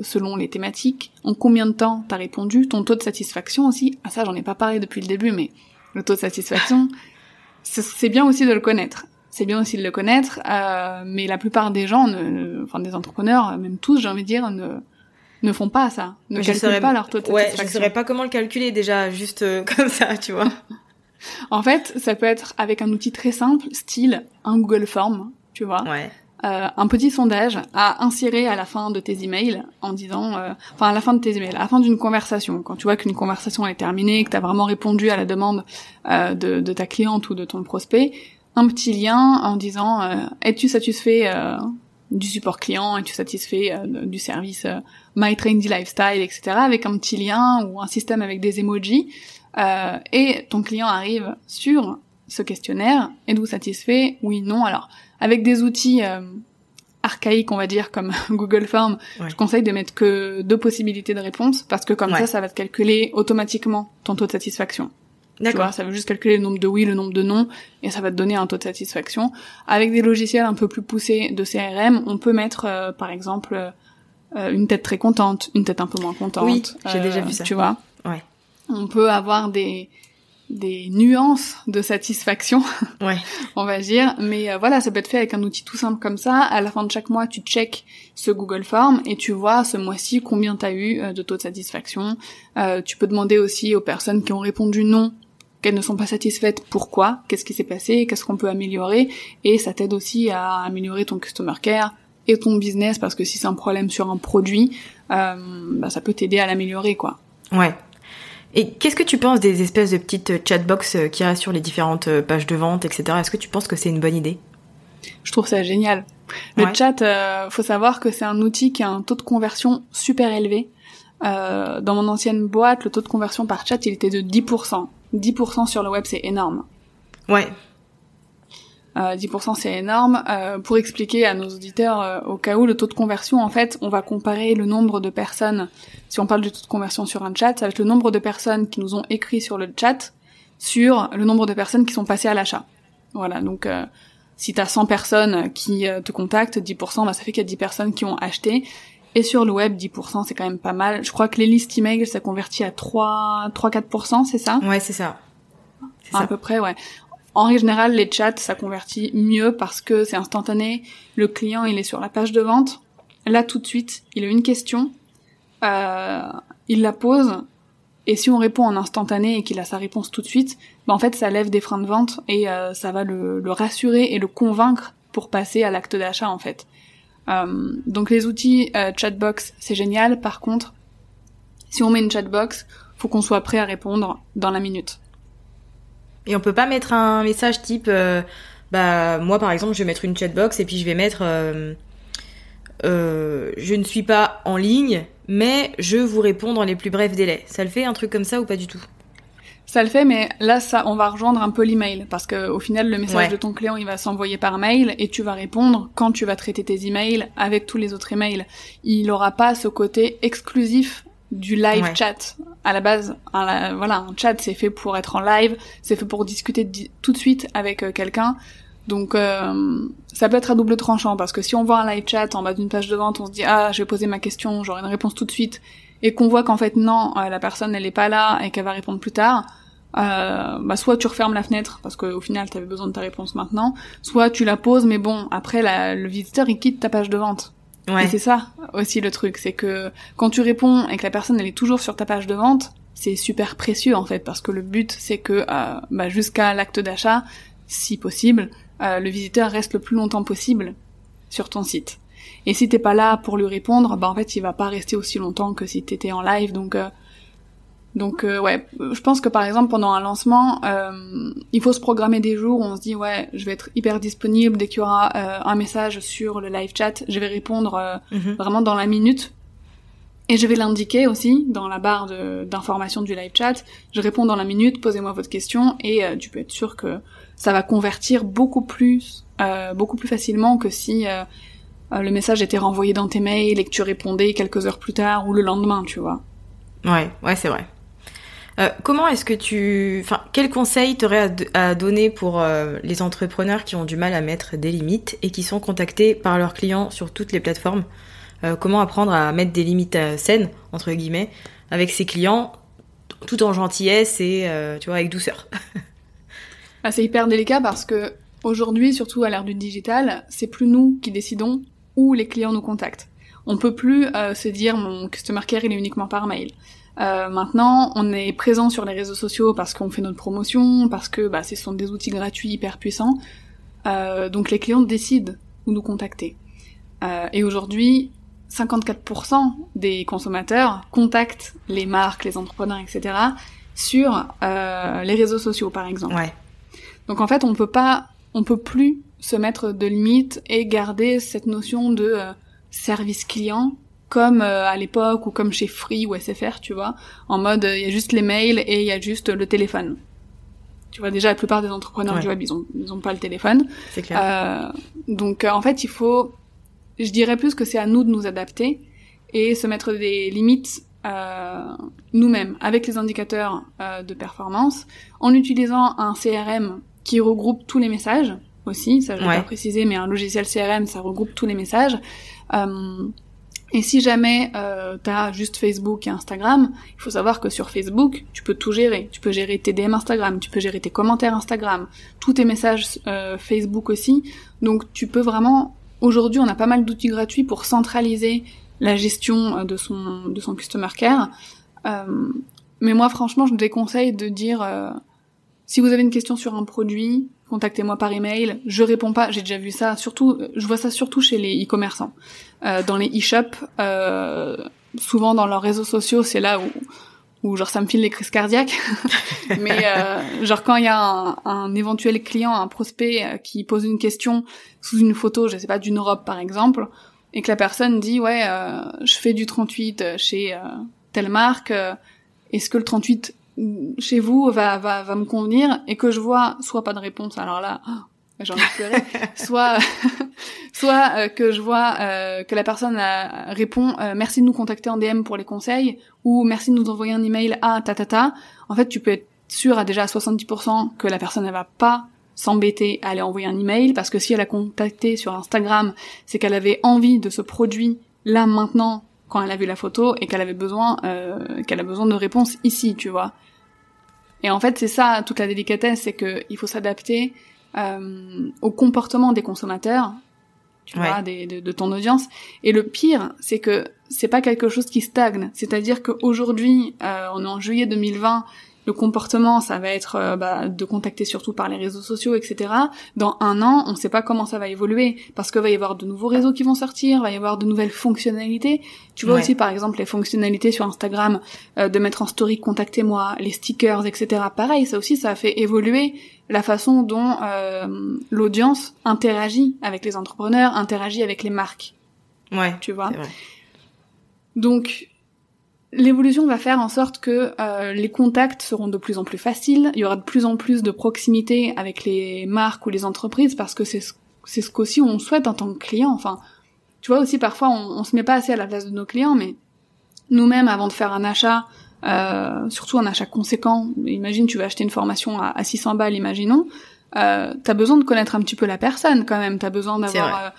selon les thématiques, en combien de temps t'as répondu, ton taux de satisfaction aussi. Ah ça j'en ai pas parlé depuis le début, mais le taux de satisfaction, c'est bien aussi de le connaître c'est bien aussi de le connaître, euh, mais la plupart des gens, ne, enfin des entrepreneurs, même tous, j'ai envie de dire, ne ne font pas ça, ne calculent pas leur taux de Ouais, je saurais pas comment le calculer déjà, juste euh, comme ça, tu vois. en fait, ça peut être avec un outil très simple, style un Google Form, tu vois. Ouais. Euh, un petit sondage à insérer à la fin de tes emails en disant, euh, enfin à la fin de tes emails, à la fin d'une conversation, quand tu vois qu'une conversation est terminée, que tu as vraiment répondu à la demande euh, de, de, ta cliente ou de ton prospect, un petit lien en disant euh, es-tu satisfait euh, du support client, es-tu satisfait euh, du service My Trendy Lifestyle, etc. avec un petit lien ou un système avec des emojis et ton client arrive sur ce questionnaire, êtes-vous satisfait? Oui, non. Alors avec des outils archaïques, on va dire, comme Google Form, je conseille de mettre que deux possibilités de réponse parce que comme ça, ça va te calculer automatiquement ton taux de satisfaction. D'accord. Ça veut juste calculer le nombre de oui, le nombre de non, et ça va te donner un taux de satisfaction. Avec des logiciels un peu plus poussés de CRM, on peut mettre, euh, par exemple, euh, une tête très contente, une tête un peu moins contente. Oui, j'ai déjà vu ça. Tu vois. Ouais. On peut avoir des des nuances de satisfaction, ouais. on va dire. Mais euh, voilà, ça peut être fait avec un outil tout simple comme ça. À la fin de chaque mois, tu check ce Google Form et tu vois ce mois-ci combien tu as eu euh, de taux de satisfaction. Euh, tu peux demander aussi aux personnes qui ont répondu non qu'elles ne sont pas satisfaites, pourquoi, qu'est-ce qui s'est passé, qu'est-ce qu'on peut améliorer, et ça t'aide aussi à améliorer ton customer care et ton business, parce que si c'est un problème sur un produit, bah, ça peut t'aider à l'améliorer, quoi. Ouais, et qu'est-ce que tu penses des espèces de petites chatbox euh, qui restent sur les différentes euh, pages de vente, etc. Est-ce que tu penses que c'est une bonne idée? Je trouve ça génial. Le chat, euh, faut savoir que c'est un outil qui a un taux de conversion super élevé. Euh, dans mon ancienne boîte, le taux de conversion par chat, il était de 10%. 10% sur le web, c'est énorme. Ouais, 10% euh, c'est énorme. Euh, pour expliquer à nos auditeurs, euh, au cas où le taux de conversion, en fait, on va comparer le nombre de personnes, si on parle du taux de conversion sur un chat, ça va être le nombre de personnes qui nous ont écrit sur le chat sur le nombre de personnes qui sont passées à l'achat. Voilà, donc si t'as 100 personnes qui te contactent, 10%, bah, ça fait qu'il y a 10 personnes qui ont acheté. Et sur le web, 10%, c'est quand même pas mal. Je crois que les listes email, ça convertit à 3, 3-4%, c'est ça? Ouais, c'est ça. À peu près, ouais. En règle générale, les chats, ça convertit mieux parce que c'est instantané. Le client, il est sur la page de vente. Là, tout de suite, il a une question. Euh, il la pose. Et si on répond en instantané et qu'il a sa réponse tout de suite, ben en fait, ça lève des freins de vente et euh, ça va le, rassurer et le convaincre pour passer à l'acte d'achat, en fait. Euh, donc les outils euh, chatbox, c'est génial. Par contre, si on met une chatbox, faut qu'on soit prêt à répondre dans la minute. Et on peut pas mettre un message type, euh, bah moi par exemple, je vais mettre une chatbox et puis je vais mettre, je ne suis pas en ligne, mais je vous réponds dans les plus brefs délais. Ça le fait un truc comme ça ou pas du tout? Ça le fait, mais là, ça, on va rejoindre un peu l'email parce que au final, le message de ton client, il va s'envoyer par mail et tu vas répondre quand tu vas traiter tes emails avec tous les autres emails. Il aura pas ce côté exclusif du live chat. À la base, un, voilà, un chat c'est fait pour être en live, c'est fait pour discuter tout de suite avec euh, quelqu'un. Donc euh, ça peut être à double tranchant parce que si on voit un live chat en bas d'une page de vente, on se dit ah je vais poser ma question, j'aurai une réponse tout de suite, et qu'on voit qu'en fait non, euh, la personne elle est pas là et qu'elle va répondre plus tard. bah soit tu refermes la fenêtre parce qu'au final tu avais besoin de ta réponse maintenant, soit tu la poses mais bon après le visiteur il quitte ta page de vente. Ouais. Et c'est ça aussi le truc, c'est que quand tu réponds et que la personne elle est toujours sur ta page de vente, c'est super précieux en fait parce que le but c'est que euh, bah, jusqu'à l'acte d'achat, si possible, euh, le visiteur reste le plus longtemps possible sur ton site. Et si t'es pas là pour lui répondre, bah en fait il va pas rester aussi longtemps que si t'étais en live, donc euh, donc euh, ouais, je pense que par exemple pendant un lancement, euh, il faut se programmer des jours où on se dit ouais, je vais être hyper disponible dès qu'il y aura euh, un message sur le live chat, je vais répondre mhm. vraiment dans la minute. Et je vais l'indiquer aussi dans la barre d'information du live chat. Je réponds dans la minute, posez-moi votre question et tu peux être sûr que ça va convertir beaucoup plus, beaucoup plus facilement que si le message était renvoyé dans tes mails et que tu répondais quelques heures plus tard ou le lendemain, tu vois. Ouais, ouais, c'est vrai. Euh, comment est-ce que tu, enfin, quel conseil t'aurais à, à, donner pour euh, les entrepreneurs qui ont du mal à mettre des limites et qui sont contactés par leurs clients sur toutes les plateformes? Euh, Comment apprendre à mettre des limites saines entre guillemets avec ses clients, tout en gentillesse et tu vois avec douceur? Ah, C'est hyper délicat parce que aujourd'hui, surtout à l'ère du digital, c'est plus nous qui décidons où les clients nous contactent. On peut plus se dire mon customer care il est uniquement par mail. Euh, maintenant, on est présent sur les réseaux sociaux parce qu'on fait notre promotion, parce que bah, ce sont des outils gratuits hyper puissants. Euh, donc les clients décident où nous contacter. Euh, et aujourd'hui, 54% des consommateurs contactent les marques, les entrepreneurs, etc. sur euh, les réseaux sociaux, par exemple. Ouais. Donc en fait, on peut pas, on peut plus se mettre de limites et garder cette notion de euh, service client comme euh, à l'époque ou comme chez Free ou SFR, tu vois, en mode il y a juste les mails et il y a juste le téléphone. Tu vois déjà la plupart des entrepreneurs du web ils ont ils ont pas le téléphone. C'est clair. Euh, donc euh, en fait il faut, je dirais plus que c'est à nous de nous adapter et se mettre des limites euh, nous-mêmes avec les indicateurs euh, de performance en utilisant un CRM qui regroupe tous les messages aussi, ça je vais pas préciser, mais un logiciel CRM ça regroupe tous les messages. Euh, Et si jamais euh, tu as juste Facebook et Instagram, il faut savoir que sur Facebook, tu peux tout gérer. Tu peux gérer tes DM Instagram, tu peux gérer tes commentaires Instagram, tous tes messages euh, Facebook aussi. Donc tu peux vraiment... Aujourd'hui, on a pas mal d'outils gratuits pour centraliser la gestion euh, de son, de son customer care. Euh, mais moi, franchement, je déconseille de dire... Euh, si vous avez une question sur un produit, contactez-moi par email. Je réponds pas, j'ai déjà vu ça, surtout, je vois ça surtout chez les e-commerçants. Euh, dans les e-shops, euh, souvent dans leurs réseaux sociaux, c'est là où, où genre ça me file les crises cardiaques. Mais euh, genre quand il y a un, un, éventuel client, un prospect euh, qui pose une question sous une photo, je sais pas, d'une robe par exemple, et que la personne dit ouais, euh, je fais du 38 chez telle marque, est-ce que le 38 chez vous va, va, va me convenir et que je vois soit pas de réponse, alors là, oh, j'ai envie de pleurer, soit, soit euh, que je vois euh, que la personne répond euh, merci de nous contacter en DM pour les conseils ou merci de nous envoyer un email à ta ta ta. En fait, tu peux être sûr à déjà 70% que la personne ne va pas s'embêter à aller envoyer un email parce que si elle a contacté sur Instagram, c'est qu'elle avait envie de ce produit là maintenant quand elle a vu la photo et qu'elle avait besoin qu'elle a besoin de réponses ici, tu vois. Et en fait, c'est ça toute la délicatesse, c'est que il faut s'adapter euh, au comportement des consommateurs, tu vois, des, de, de, ton audience. Et le pire, c'est que c'est pas quelque chose qui stagne. C'est-à-dire qu'aujourd'hui, euh, on est en juillet 2020, le comportement, ça va être euh, bah, de contacter surtout par les réseaux sociaux, etc. Dans un an, on ne sait pas comment ça va évoluer parce qu'il va y avoir de nouveaux réseaux qui vont sortir, va y avoir de nouvelles fonctionnalités. Tu vois aussi par exemple les fonctionnalités sur Instagram euh, de mettre en story contactez-moi, les stickers, etc. Pareil, ça aussi, ça a fait évoluer la façon dont euh, l'audience interagit avec les entrepreneurs, interagit avec les marques. Ouais. Tu vois. Donc L'évolution va faire en sorte que euh, les contacts seront de plus en plus faciles, il y aura de plus en plus de proximité avec les marques ou les entreprises parce que c'est c'est ce qu'aussi on souhaite en tant que client. Enfin, tu vois aussi parfois on, on se met pas assez à la place de nos clients, mais nous-mêmes avant de faire un achat, euh, surtout un achat conséquent, imagine tu vas acheter une formation à, à 600 balles, imaginons, euh, t'as besoin de connaître un petit peu la personne quand même, t'as besoin d'avoir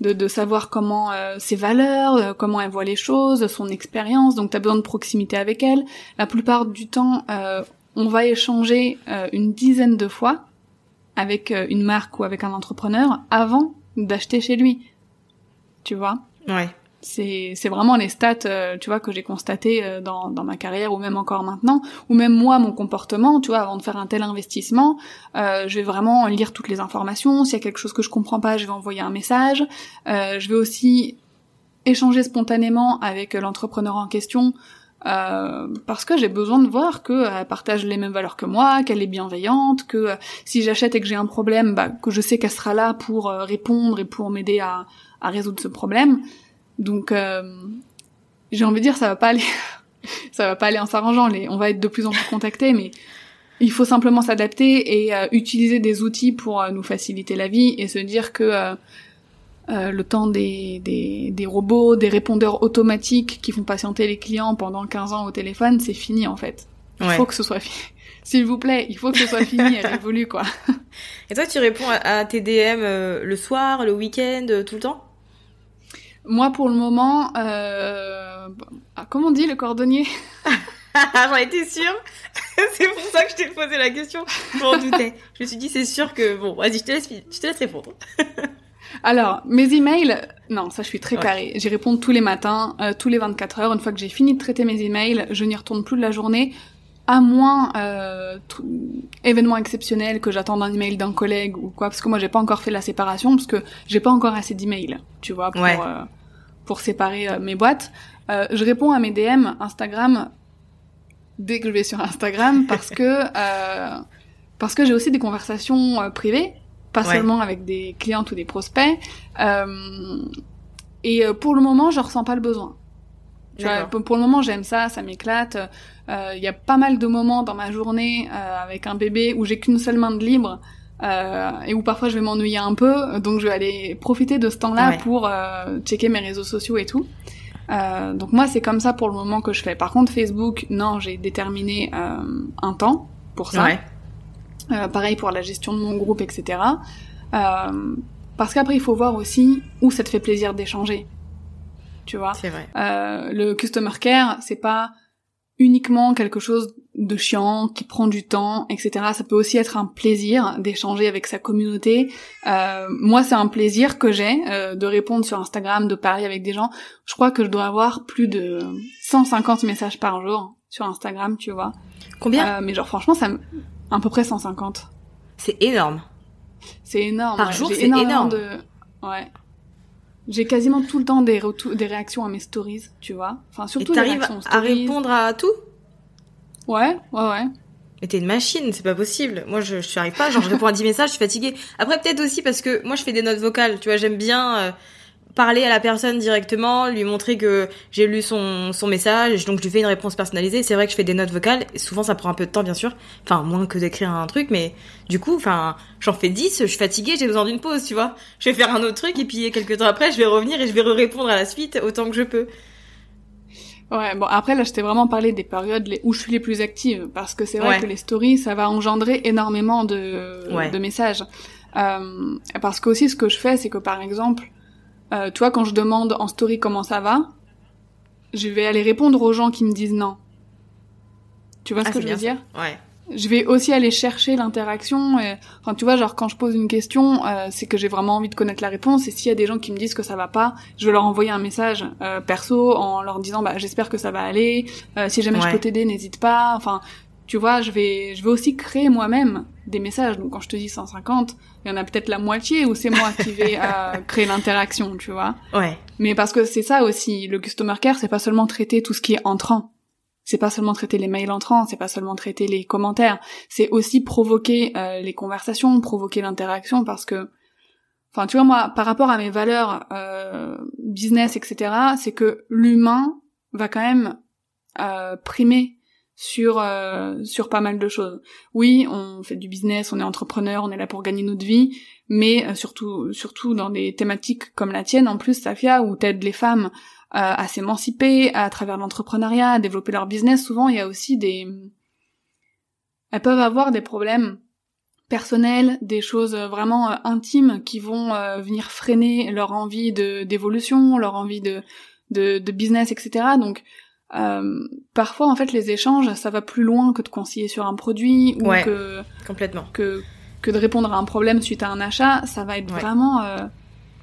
de, de savoir comment euh, ses valeurs, euh, comment elle voit les choses, son expérience. Donc tu as besoin de proximité avec elle. La plupart du temps, euh, on va échanger une dizaine de fois avec une marque ou avec un entrepreneur avant d'acheter chez lui. Tu vois? Ouais c'est vraiment les stats euh, tu vois que j'ai constaté euh, dans dans ma carrière ou même encore maintenant. Ou même moi mon comportement tu vois avant de faire un tel investissement euh, je vais vraiment lire toutes les informations. S'il y a quelque chose que je comprends pas je vais envoyer un message. Je vais aussi échanger spontanément avec l'entrepreneur en question parce que j'ai besoin de voir qu'elle partage les mêmes valeurs que moi, qu'elle est bienveillante, que si j'achète et que j'ai un problème, bah, que je sais qu'elle sera là pour répondre et pour m'aider à, à résoudre ce problème. Donc euh, j'ai envie de dire ça va pas aller ça va pas aller en s'arrangeant, les on va être de plus en plus contactés mais il faut simplement s'adapter et euh, utiliser des outils pour euh, nous faciliter la vie et se dire que le temps des, des, des, robots, des répondeurs automatiques qui font patienter les clients pendant 15 ans au téléphone, c'est fini en fait. Il faut que ce soit fini. S'il vous plaît, il faut que ce soit fini, elle évolue quoi. Et toi, tu réponds à, tes DM le soir, le week-end, tout le temps? Moi, pour le moment, euh... ah, comment on dit le cordonnier? J'en étais sûre. c'est pour ça que je t'ai posé la question. Je m'en doutais. Je me suis dit, c'est sûr que bon, vas-y, je te laisse, je te laisse répondre. Alors, mes emails, non, ça je suis très carré. J'y réponds tous les matins, euh, tous les 24 heures. Une fois que j'ai fini de traiter mes emails, je n'y retourne plus de la journée, à moins euh, événement exceptionnel que j'attende un email d'un collègue ou quoi, parce que moi j'ai pas encore fait la séparation, parce que j'ai pas encore assez d'emails, tu vois, pour, euh, pour séparer euh, mes boîtes. Euh, je réponds à mes DM Instagram dès que je vais sur Instagram parce que parce que j'ai aussi des conversations privées, pas seulement avec des clientes ou des prospects. et pour le moment, je ressens pas le besoin. pour le moment, j'aime ça, ça m'éclate. Il y a pas mal de moments dans ma journée avec un bébé où j'ai qu'une seule main de libre euh, et où parfois je vais m'ennuyer un peu, donc je vais aller profiter de ce temps-là pour euh, checker mes réseaux sociaux et tout. Euh, donc moi c'est comme ça pour le moment que je fais. Par contre Facebook, non, j'ai déterminé euh, un temps pour ça. Euh, pareil pour la gestion de mon groupe, etc. parce qu'après il faut voir aussi où ça te fait plaisir d'échanger. tu vois? C'est vrai. Euh, le customer care, c'est pas uniquement quelque chose de chiant, qui prend du temps, etc. Ça peut aussi être un plaisir d'échanger avec sa communauté. Euh, moi, c'est un plaisir que j'ai euh, de répondre sur Instagram, de parler avec des gens. Je crois que je dois avoir plus de 150 messages par jour sur Instagram, tu vois. Combien Euh, mais genre franchement, ça me... à peu près 150. C'est énorme. C'est énorme. Par ouais. jour, c'est énorme. De... Ouais. J'ai quasiment tout le temps des, des réactions à mes stories, tu vois. Enfin, Et surtout des t'arrives à répondre à tout? Ouais, ouais, ouais. Mais t'es une machine, c'est pas possible. Moi, je, je arrive pas. Genre, je réponds à 10 messages, je suis fatiguée. Après, peut-être aussi parce que moi, je fais des notes vocales. Tu vois, j'aime bien euh, parler à la personne directement, lui montrer que j'ai lu son, son message, donc je lui fais une réponse personnalisée. C'est vrai que je fais des notes vocales. Et souvent, ça prend un peu de temps, bien sûr. Enfin, moins que d'écrire un truc, mais du coup, enfin, j'en fais 10, je suis fatiguée, j'ai besoin d'une pause, tu vois. Je vais faire un autre truc et puis quelques temps après, je vais revenir et je vais répondre à la suite autant que je peux. Ouais, bon, après, là, je t'ai vraiment parlé des périodes où je suis les plus active, parce que c'est vrai Ouais. que les stories, ça va engendrer énormément de, Ouais. de messages. Euh, parce que aussi, ce que je fais, c'est que, par exemple, euh, toi, quand je demande en story comment ça va, je vais aller répondre aux gens qui me disent non. Tu vois ce Ah, que je veux dire Ouais. je vais aussi aller chercher l'interaction. et- Enfin, tu vois, genre quand je pose une question, euh, c'est que j'ai vraiment envie de connaître la réponse. Et s'il y a des gens qui me disent que ça va pas, je vais leur envoyer un message euh, perso en leur disant, bah j'espère que ça va aller. Euh, si jamais je peux t'aider, n'hésite pas. Enfin, tu vois, je vais, je vais aussi créer moi-même des messages. Donc quand je te dis 150, il y en a peut-être la moitié où c'est moi qui vais euh, créer l'interaction, tu vois. Ouais. Mais parce que c'est ça aussi, le customer care, c'est pas seulement traiter tout ce qui est entrant. C'est pas seulement traiter les mails entrants, c'est pas seulement traiter les commentaires, c'est aussi provoquer euh, les conversations, provoquer l'interaction parce que, enfin tu vois moi, par rapport à mes valeurs euh, business etc, c'est que l'humain va quand même euh, primer sur euh, sur pas mal de choses. Oui, on fait du business, on est entrepreneur, on est là pour gagner notre vie, mais euh, surtout surtout dans des thématiques comme la tienne en plus Safia où t'aides les femmes euh, à s'émanciper à travers l'entrepreneuriat, à développer leur business, souvent il y a aussi des elles peuvent avoir des problèmes personnels, des choses vraiment euh, intimes qui vont euh, venir freiner leur envie de d'évolution, leur envie de de, de business, etc. Donc euh, parfois en fait les échanges ça va plus loin que de conseiller sur un produit ou Ouais. que Complètement. que que de répondre à un problème suite à un achat, ça va être Ouais. vraiment euh,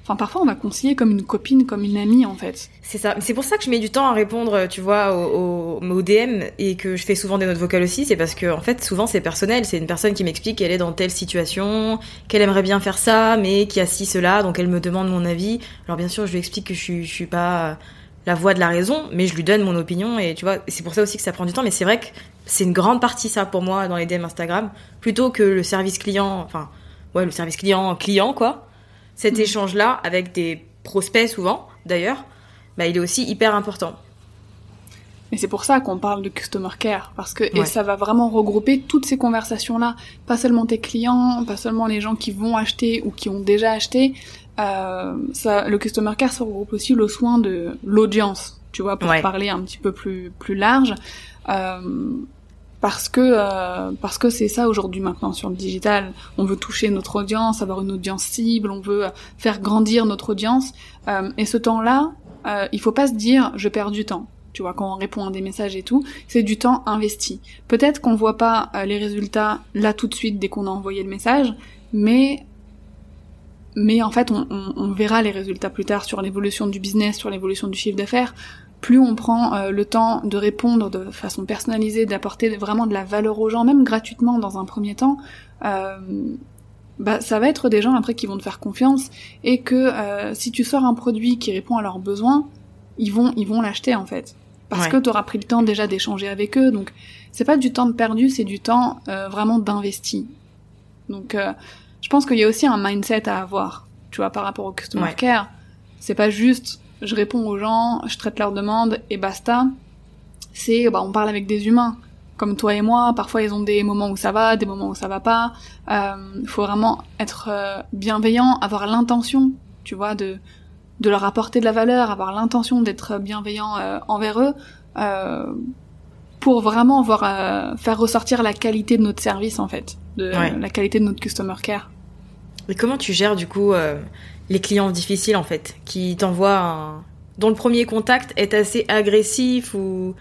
Enfin, parfois, on va conseiller comme une copine, comme une amie, en fait. C'est ça. C'est pour ça que je mets du temps à répondre, tu vois, au, au, au DM et que je fais souvent des notes vocales aussi. C'est parce que, en fait, souvent c'est personnel. C'est une personne qui m'explique qu'elle est dans telle situation, qu'elle aimerait bien faire ça, mais qui a ci, cela, donc elle me demande mon avis. Alors, bien sûr, je lui explique que je suis, je suis pas euh, la voix de la raison, mais je lui donne mon opinion et tu vois, c'est pour ça aussi que ça prend du temps. Mais c'est vrai que c'est une grande partie, ça, pour moi, dans les DM Instagram, plutôt que le service client, enfin, ouais, le service client, client, quoi. Cet Mhm. échange-là, avec des prospects souvent, d'ailleurs, bah, il est aussi hyper important. Et c'est pour ça qu'on parle de customer care, parce que et ça va vraiment regrouper toutes ces conversations-là, pas seulement tes clients, pas seulement les gens qui vont acheter ou qui ont déjà acheté. Euh, ça, le customer care ça regroupe aussi le soin de l'audience, tu vois, pour Ouais. parler un petit peu plus plus large. Euh, parce que euh, parce que c'est ça aujourd'hui maintenant sur le digital. On veut toucher notre audience, avoir une audience cible, on veut faire grandir notre audience. Euh, et ce temps-là, euh, il faut pas se dire je perds du temps. Tu vois, quand on répond à des messages et tout, c'est du temps investi. Peut-être qu'on voit pas les résultats là tout de suite dès qu'on a envoyé le message, mais mais en fait on, on- on verra les résultats plus tard sur l'évolution du business, sur l'évolution du chiffre d'affaires. Plus on prend euh, le temps de répondre de façon personnalisée, d'apporter vraiment de la valeur aux gens, même gratuitement dans un premier temps, euh, bah, ça va être des gens après qui vont te faire confiance et que euh, si tu sors un produit qui répond à leurs besoins, ils vont ils vont l'acheter en fait parce Ouais. que tu auras pris le temps déjà d'échanger avec eux. Donc c'est pas du temps de perdu, c'est du temps euh, vraiment d'investi. Donc euh, je pense qu'il y a aussi un mindset à avoir, tu vois, par rapport au customer Ouais. care. C'est pas juste je réponds aux gens, je traite leurs demandes et basta. C'est bah on parle avec des humains comme toi et moi. Parfois ils ont des moments où ça va, des moments où ça va pas. Euh, faut vraiment être euh, bienveillant, avoir l'intention, tu vois, de de leur apporter de la valeur, avoir l'intention d'être bienveillant euh, envers eux, euh, pour vraiment voir euh, faire ressortir la qualité de notre service en fait, de Ouais. la qualité de notre customer care. Et comment tu gères, du coup, euh, les clients difficiles, en fait, qui t'envoient un- dont le premier contact est assez agressif ou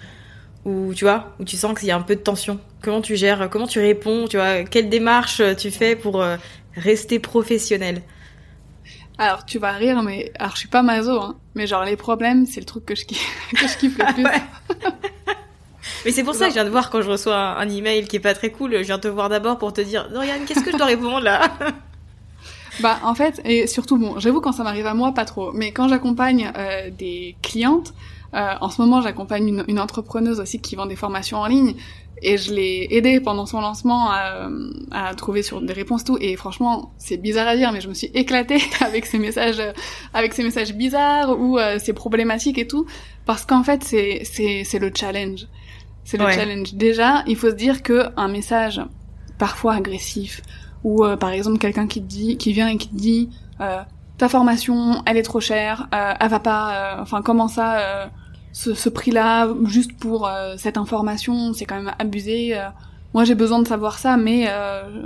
ou tu vois, où tu sens qu'il y a un peu de tension. Comment tu gères, comment tu réponds, tu vois, quelle démarche tu fais pour euh, rester professionnel? Alors tu vas rire, mais alors je suis pas maso, hein, mais genre les problèmes, c'est le truc que je kiffe, que je kiffe le plus. mais c'est pour ça que je viens de voir quand je reçois un, un, email qui est pas très cool, je viens te voir d'abord pour te dire, Dorian, qu'est-ce que je dois répondre là? Bah en fait, et surtout bon, j'avoue quand ça m'arrive à moi pas trop, mais quand j'accompagne euh, des clientes, euh, en ce moment, j'accompagne une, une, entrepreneuse aussi qui vend des formations en ligne et je l'ai aidée pendant son lancement à, à, trouver sur des réponses tout. Et franchement, c'est bizarre à dire, mais je me suis éclatée avec ces messages, avec ces messages bizarres ou euh, ces problématiques et tout, parce qu'en fait, c'est c'est c'est le challenge. C'est le Ouais. challenge. Déjà, il faut se dire que un message parfois agressif ou euh, par exemple quelqu'un qui te dit, qui vient et qui te dit euh, ta formation, elle est trop chère, euh, elle va pas, euh, enfin comment ça, euh, ce, ce prix-là juste pour euh, cette information, c'est quand même abusé. euh. moi j'ai besoin de savoir ça, mais euh,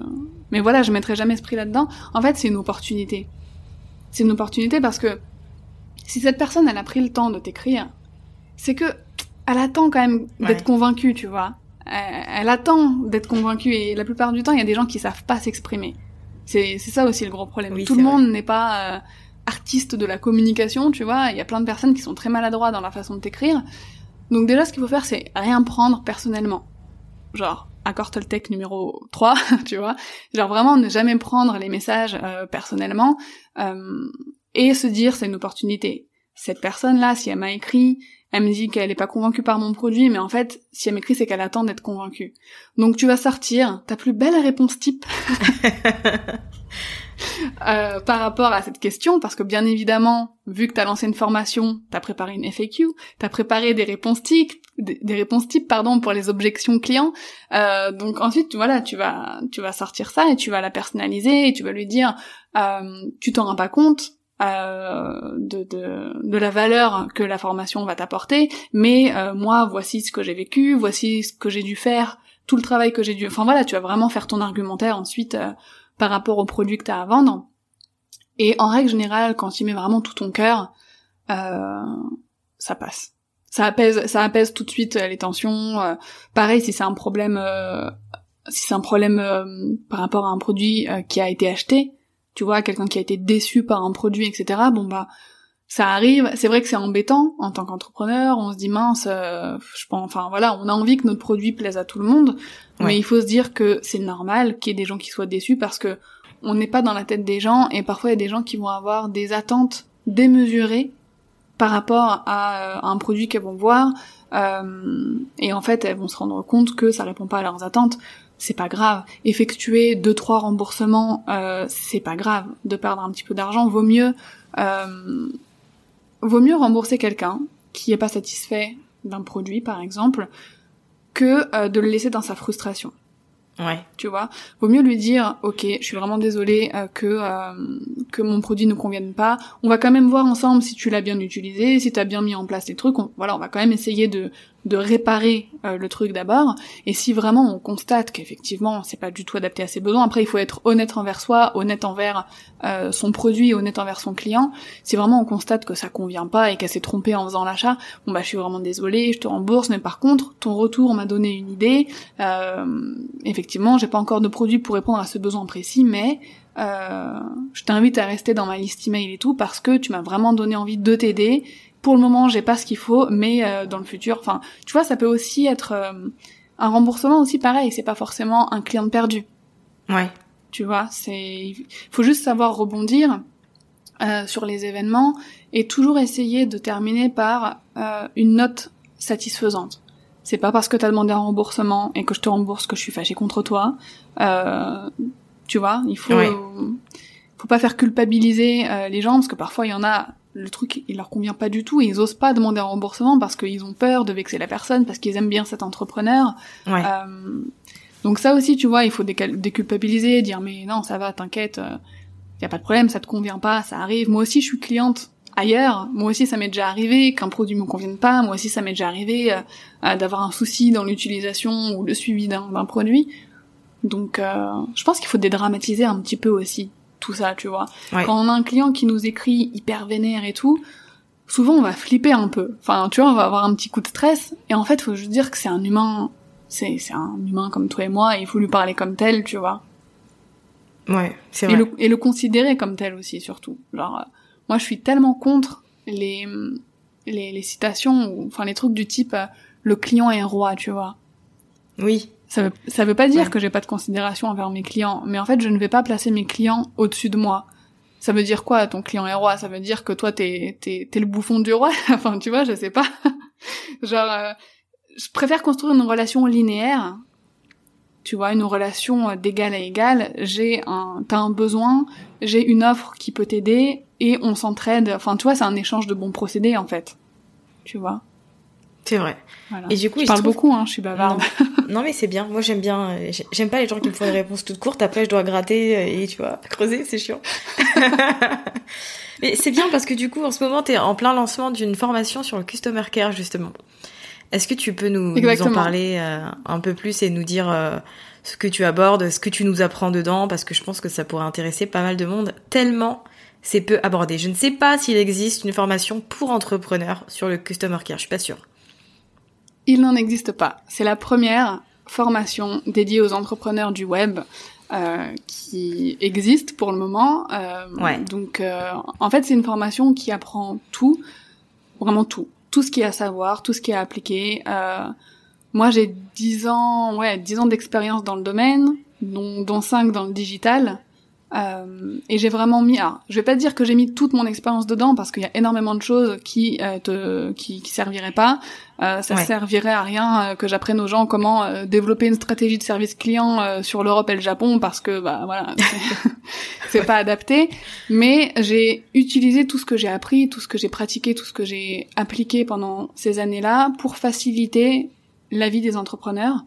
mais voilà, je mettrai jamais ce prix là-dedans. En fait, c'est une opportunité. C'est une opportunité parce que si cette personne elle a pris le temps de t'écrire, c'est que elle attend quand même d'être Ouais. convaincue, tu vois. Elle, attend d'être convaincue et la plupart du temps, il y a des gens qui savent pas s'exprimer. C'est c'est ça aussi le gros problème. Oui, Tout le vrai. monde n'est pas euh, artiste de la communication, tu vois. Il y a plein de personnes qui sont très maladroits dans la façon de t'écrire. Donc déjà, ce qu'il faut faire, c'est rien prendre personnellement. Genre, accord Toltec numéro 3, tu vois. Genre vraiment ne jamais prendre les messages euh, personnellement euh, et se dire c'est une opportunité. Cette personne-là, si elle m'a écrit, elle me dit qu'elle est pas convaincue par mon produit, mais en fait, si elle m'écrit, c'est qu'elle attend d'être convaincue. Donc tu vas sortir ta plus belle réponse type euh, par rapport à cette question, parce que bien évidemment, vu que t'as lancé une formation, t'as préparé une FAQ, t'as préparé des réponses types, des, réponses types pardon pour les objections clients. Euh, donc ensuite, tu- voilà, tu vas tu vas sortir ça et tu vas la personnaliser et tu vas lui dire, euh, tu t'en rends pas compte. Euh, de, de, de la valeur que la formation va t'apporter, mais euh, moi voici ce que j'ai vécu, voici ce que j'ai dû faire, tout le travail que j'ai dû... Enfin voilà, tu vas vraiment faire ton argumentaire ensuite euh, par rapport au produit que tu as à vendre. Et en règle générale, quand tu mets vraiment tout ton cœur, euh, ça passe. Ça apaise, ça apaise tout de suite euh, les tensions. euh, pareil, si c'est un problème, si c'est un problème par rapport à un produit qui a été acheté, tu vois, quelqu'un qui a été déçu par un produit, etc. Bon bah, ça arrive. C'est vrai que c'est embêtant en tant qu'entrepreneur. On se dit mince, euh, je pense, enfin voilà, on a envie que notre produit plaise à tout le monde, Ouais. mais il faut se dire que c'est normal qu'il y ait des gens qui soient déçus parce que on n'est pas dans la tête des gens et parfois il y a des gens qui vont avoir des attentes démesurées par rapport à, euh, un produit qu'elles vont voir euh, et en fait elles vont se rendre compte que ça répond pas à leurs attentes. C'est pas grave. Effectuer deux trois remboursements, euh, c'est pas grave. De perdre un petit peu d'argent, vaut mieux euh, vaut mieux rembourser quelqu'un qui est pas satisfait d'un produit par exemple que euh, de le laisser dans sa frustration Ouais. tu vois? Vaut mieux lui dire, ok, je suis vraiment désolée euh, que euh, que mon produit ne convienne pas. On va quand même voir ensemble si tu l'as bien utilisé, si tu as bien mis en place les trucs. On- voilà, on va quand même essayer de de réparer euh, le truc d'abord. Et si vraiment on constate qu'effectivement c'est pas du tout adapté à ses besoins, après il faut être honnête envers soi, honnête envers euh, son produit, honnête envers son client. Si vraiment on constate que ça convient pas et qu'elle s'est trompée en faisant l'achat, bon bah je suis vraiment désolée, je te rembourse, mais par contre ton retour m'a donné une idée. Euh, effectivement, j'ai pas encore de produit pour répondre à ce besoin précis, mais euh, je t'invite à rester dans ma liste email et tout parce que tu m'as vraiment donné envie de t'aider. Pour le moment, j'ai pas ce qu'il faut, mais euh, dans le futur, enfin, tu vois, ça peut aussi être euh, un remboursement aussi pareil. C'est pas forcément un client perdu. Ouais. Tu vois, c'est, il faut juste savoir rebondir euh, sur les événements et toujours essayer de terminer par euh, une note satisfaisante. C'est pas parce que t'as demandé un remboursement et que je te rembourse que je suis fâchée contre toi. Euh, tu vois, il faut, Ouais. faut pas faire culpabiliser euh, les gens parce que parfois il y en a le truc il leur convient pas du tout et ils osent pas demander un remboursement parce qu'ils ont peur de vexer la personne parce qu'ils aiment bien cet entrepreneur. Ouais. Euh, donc ça aussi, tu vois, il faut déculpabiliser, dire mais non, ça va, t'inquiète, euh, y a pas de problème, ça te convient pas, ça arrive. Moi aussi, je suis cliente ailleurs. Moi aussi, ça m'est déjà arrivé qu'un produit me convienne pas. Moi aussi, ça m'est déjà arrivé euh, euh, d'avoir un souci dans l'utilisation ou le suivi d'un d'un produit. Donc, euh, je pense qu'il faut dédramatiser un petit peu aussi tout ça, tu vois. Ouais. Quand on a un client qui nous écrit hyper vénère et tout, souvent on va flipper un peu. Enfin, tu vois, on va avoir un petit coup de stress. Et en fait, faut juste dire que c'est un humain, c'est c'est un humain comme toi et moi. Et il faut lui parler comme tel, tu vois. Ouais, c'est vrai. Et le, et le considérer comme tel aussi, surtout. Genre, euh, moi, je suis tellement contre les les, les citations, ou, enfin les trucs du type euh, le client est roi, tu vois. Oui. Ça veut, ça veut pas dire Ouais. que j'ai pas de considération envers mes clients, mais en fait, je ne vais pas placer mes clients au-dessus de moi. Ça veut dire quoi, ton client est roi? Ça veut dire que toi, t'es, t'es, t'es le bouffon du roi? Enfin, tu vois, je sais pas. Genre, euh, je préfère construire une relation linéaire. Tu vois, une relation euh, d'égal à égal. J'ai un, t'as un besoin, j'ai une offre qui peut t'aider, et on s'entraide. Enfin, tu vois, c'est un échange de bons procédés, en fait. Tu vois? C'est vrai. voilà. Et du coup, je parle beaucoup, hein, je suis bavarde. Non. mais c'est bien. Moi, j'aime bien. euh, j'ai- J'aime pas les gens qui me font des réponses toutes courtes. Après, je dois gratter euh, et tu vois, creuser, c'est chiant. mais c'est bien parce que du coup, en ce moment, t'es en plein lancement d'une formation sur le customer care justement. Est-ce que tu peux nous, nous en parler euh, un peu plus et nous dire euh, ce que tu abordes, ce que tu nous apprends dedans, parce que je pense que ça pourrait intéresser pas mal de monde. Tellement c'est peu abordé. Je ne sais pas s'il existe une formation pour entrepreneurs sur le customer care. Je suis pas sûre. Il n'en existe pas. C'est la première formation dédiée aux entrepreneurs du web euh, qui existe pour le moment. Euh, Ouais. Donc, euh, en fait, c'est une formation qui apprend tout, vraiment tout, tout ce qu'il y a à savoir, tout ce qu'il y a à appliquer. Euh, moi, j'ai 10 ans, ouais, 10 ans d'expérience dans le domaine, dont, dont 5 dans le digital. Euh, et j'ai vraiment mis, alors, je vais pas dire que j'ai mis toute mon expérience dedans parce qu'il y a énormément de choses qui euh, te, qui, qui serviraient pas. Euh, ça Ouais. servirait à rien euh, que j'apprenne aux gens comment euh, développer une stratégie de service client sur l'Europe et le Japon parce que bah voilà, c'est- pas adapté. Mais j'ai utilisé tout ce que j'ai appris, tout ce que j'ai pratiqué, tout ce que j'ai appliqué pendant ces années-là pour faciliter la vie des entrepreneurs,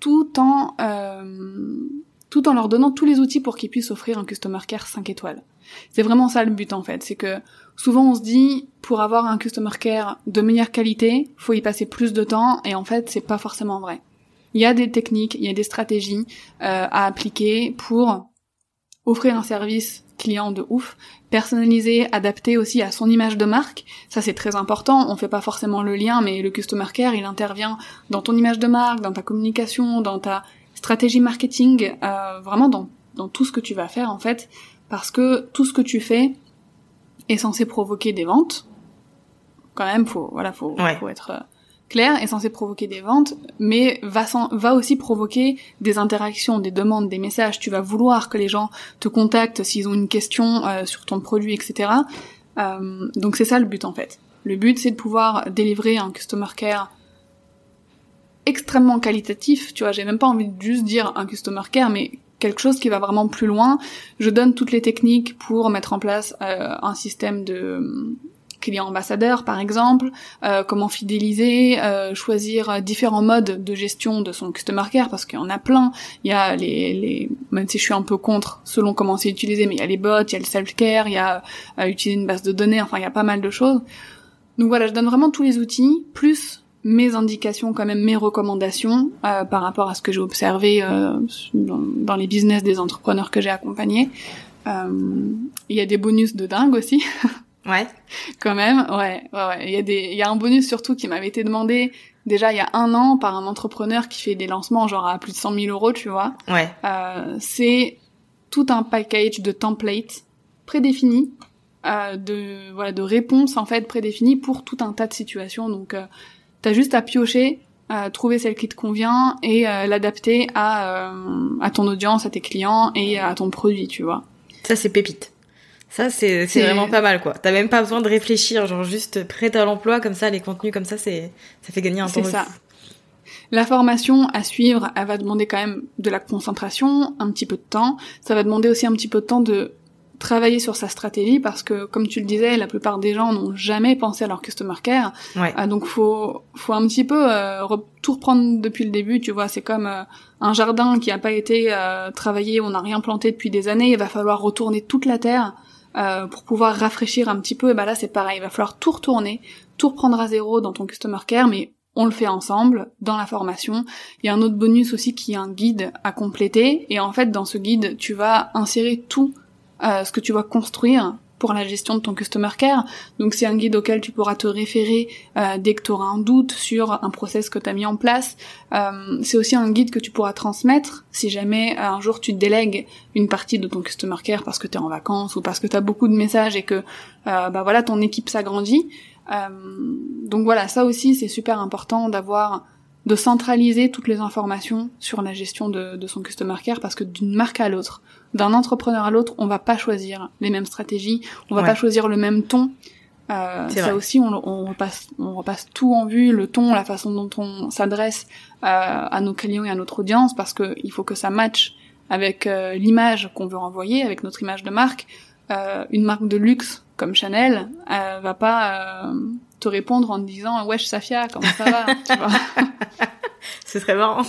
tout en euh, tout en leur donnant tous les outils pour qu'ils puissent offrir un customer care 5 étoiles. C'est vraiment ça le but en fait, c'est que souvent on se dit pour avoir un customer care de meilleure qualité, faut y passer plus de temps et en fait c'est pas forcément vrai. Il y a des techniques, il y a des stratégies euh, à appliquer pour offrir un service client de ouf, personnalisé, adapté aussi à son image de marque. Ça c'est très important, on fait pas forcément le lien mais le customer care, il intervient dans ton image de marque, dans ta communication, dans ta stratégie marketing, euh, vraiment dans dans tout ce que tu vas faire en fait parce que tout ce que tu fais est censé provoquer des ventes. Quand même, faut voilà, faut, Ouais. faut être euh, clair, est censé provoquer des ventes, mais va sans- va aussi provoquer des interactions, des demandes, des messages. Tu vas vouloir que les gens te contactent s'ils ont une question euh, sur ton produit, etc. Euh, donc c'est ça le but en fait. Le but c'est de pouvoir délivrer un customer care extrêmement qualitatif, tu vois, j'ai même pas envie de juste dire un customer care, mais quelque chose qui va vraiment plus loin. Je donne toutes les techniques pour mettre en place euh, un système de euh, client ambassadeur, par exemple, euh, comment fidéliser, choisir différents modes de gestion de son customer care, parce qu'il y en a plein. Il y a les, les, même si je suis un peu contre selon comment c'est utilisé, mais il y a les bots, il y a le self-care, il y a utiliser une base de données, enfin il y a pas mal de choses. Donc voilà, je donne vraiment tous les outils, plus mes indications, quand même mes recommandations euh, par rapport à ce que j'ai observé euh, dans, dans les business des entrepreneurs que j'ai accompagnés. Euh, Il y a des bonus de dingue aussi, Ouais. quand même. Ouais, ouais, ouais. Il y a des, il y a un bonus surtout qui m'avait été demandé déjà il y a un an par un entrepreneur qui fait des lancements genre à plus de 100 000 euros, tu vois. Ouais. Euh, c'est tout un package de templates prédéfinis, euh, de voilà de réponses en fait prédéfinies pour tout un tas de situations. Donc euh, t'as juste à piocher, euh, trouver celle qui te convient et euh, l'adapter à euh, à ton audience, à tes clients et à ton produit, tu vois. Ça, c'est pépite. Ça, c'est vraiment pas mal, quoi. T'as même pas besoin de réfléchir, genre juste prêt à l'emploi, comme ça, les contenus comme ça, c'est ça fait gagner un temps C'est ça. La formation à suivre, elle va demander quand même de la concentration, un petit peu de temps. Ça va demander aussi un petit peu de temps de travailler sur sa stratégie parce que, comme tu le disais, la plupart des gens n'ont jamais pensé à leur customer care. Ouais. Ah, donc faut faut un petit peu euh, re- tout reprendre depuis le début, tu vois. C'est comme euh, un jardin qui a pas été euh, travaillé, on n'a rien planté depuis des années. Il va falloir retourner toute la terre euh, pour pouvoir rafraîchir un petit peu. Et bah là c'est pareil, il va falloir tout retourner, tout reprendre à zéro dans ton customer care, mais on le fait ensemble dans la formation. Il y a un autre bonus aussi qui est un guide à compléter. Et en fait, dans ce guide, tu vas insérer tout euh, ce que tu vas construire pour la gestion de ton customer care. Donc c'est un guide auquel tu pourras te référer euh, dès que tu auras un doute sur un process que tu as mis en place. Euh, c'est aussi un guide que tu pourras transmettre si jamais un jour tu délègues une partie de ton customer care parce que tu es en vacances ou parce que tu as beaucoup de messages et que bah voilà ton équipe s'agrandit. donc voilà, ça aussi c'est super important d'avoir de centraliser toutes les informations sur la gestion de, de son customer care parce que d'une marque à l'autre, d'un entrepreneur à l'autre, on va pas choisir les mêmes stratégies, on va pas choisir le même ton. Euh, ça aussi, on, on, repasse, on repasse tout en vue, le ton, la façon dont on s'adresse euh, à nos clients et à notre audience, parce que il faut que ça matche avec euh, l'image qu'on veut renvoyer, avec notre image de marque. Euh, une marque de luxe comme Chanel euh, va pas te répondre en te disant wesh Safia comment ça va? Tu vois. Ce serait marrant.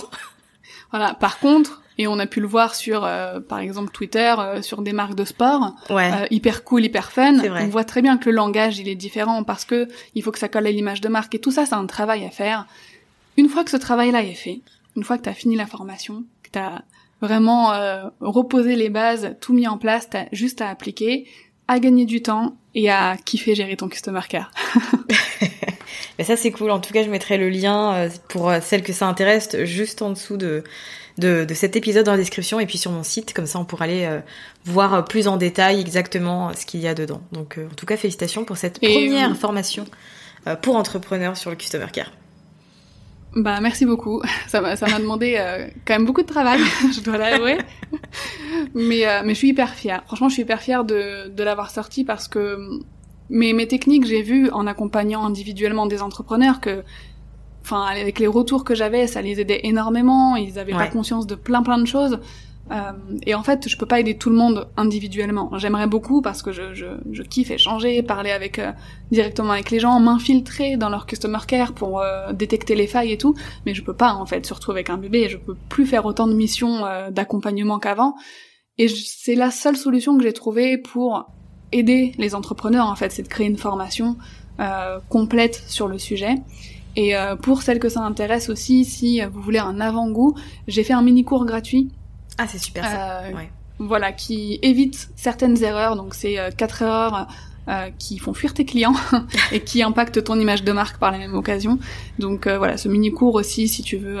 Voilà. Par contre et on a pu le voir sur euh, par exemple Twitter euh, sur des marques de sport ouais. euh, hyper cool hyper fun on voit très bien que le langage il est différent parce que il faut que ça colle à l'image de marque et tout ça c'est un travail à faire. Une fois que ce travail là est fait une fois que tu as fini la formation que tu as vraiment reposé les bases tout mis en place t'as juste à appliquer à gagner du temps et à kiffer gérer ton customer care. Mais ça c'est cool. En tout cas, je mettrai le lien euh, pour euh, celles que ça intéresse juste en dessous de, de, de, cet épisode dans la description et puis sur mon site. Comme ça, on pourra aller euh, voir plus en détail exactement ce qu'il y a dedans. Donc, en tout cas, félicitations pour cette première formation pour entrepreneurs sur le customer care. Bah merci beaucoup. Ça m'a ça m'a demandé quand même beaucoup de travail, je dois l'avouer. mais mais je suis hyper fière. Franchement, je suis hyper fière de de l'avoir sorti parce que mes mes techniques, j'ai vu en accompagnant individuellement des entrepreneurs que enfin avec les retours que j'avais, ça les aidait énormément, ils avaient pas conscience de plein plein de choses. Euh, et en fait, je peux pas aider tout le monde individuellement. J'aimerais beaucoup parce que je, je, je, kiffe échanger, parler avec euh, directement avec les gens, m'infiltrer dans leur customer care pour euh, détecter les failles et tout. Mais je peux pas en fait, surtout avec un bébé, je peux plus faire autant de missions d'accompagnement qu'avant. Et c'est la seule solution que j'ai trouvée pour aider les entrepreneurs en fait, c'est de créer une formation complète sur le sujet. Et pour celles que ça intéresse aussi, si vous voulez un avant-goût, j'ai fait un mini cours gratuit ah, c'est super ça. Euh, voilà, qui évite certaines erreurs. Donc, c'est euh, quatre erreurs euh, qui font fuir tes clients et qui impactent ton image de marque par la même occasion. Donc voilà, ce mini cours aussi, si tu veux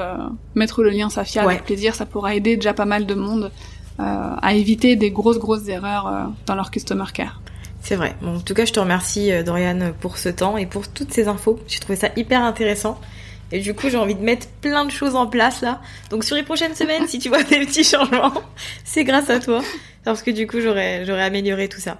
mettre le lien Safia avec plaisir, ça pourra aider déjà pas mal de monde à éviter des grosses grosses erreurs dans leur customer care. C'est vrai. Bon, en tout cas, je te remercie Dorian pour ce temps et pour toutes ces infos. J'ai trouvé ça hyper intéressant. Et du coup, j'ai envie de mettre plein de choses en place là. Donc sur les prochaines semaines, si tu vois des petits changements, c'est grâce à toi. Parce que du coup, j'aurais, j'aurais amélioré tout ça.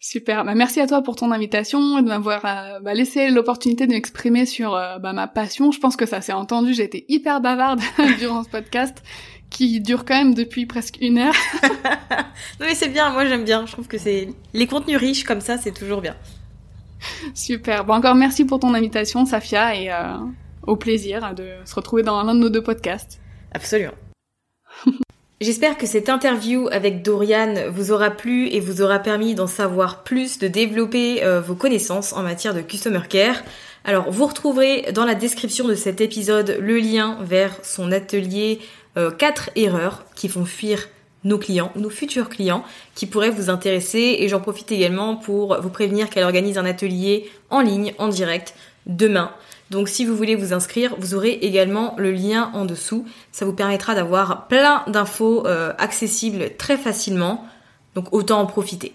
Super. Bah, merci à toi pour ton invitation et de m'avoir euh, bah, laissé l'opportunité de m'exprimer sur euh, bah, ma passion. Je pense que ça s'est entendu. J'ai été hyper bavarde durant ce podcast qui dure quand même depuis presque une heure. non mais c'est bien. Moi, j'aime bien. Je trouve que c'est les contenus riches comme ça, c'est toujours bien. Super. Bon, encore merci pour ton invitation, Safia, et euh, au plaisir de se retrouver dans l'un de nos deux podcasts. Absolument. J'espère que cette interview avec Dorian vous aura plu et vous aura permis d'en savoir plus, de développer euh, vos connaissances en matière de Customer Care. Alors, vous retrouverez dans la description de cet épisode le lien vers son atelier 4 euh, erreurs qui font fuir nos clients, nos futurs clients qui pourraient vous intéresser et j'en profite également pour vous prévenir qu'elle organise un atelier en ligne, en direct, demain. Donc si vous voulez vous inscrire, vous aurez également le lien en dessous. Ça vous permettra d'avoir plein d'infos euh, accessibles très facilement. Donc autant en profiter.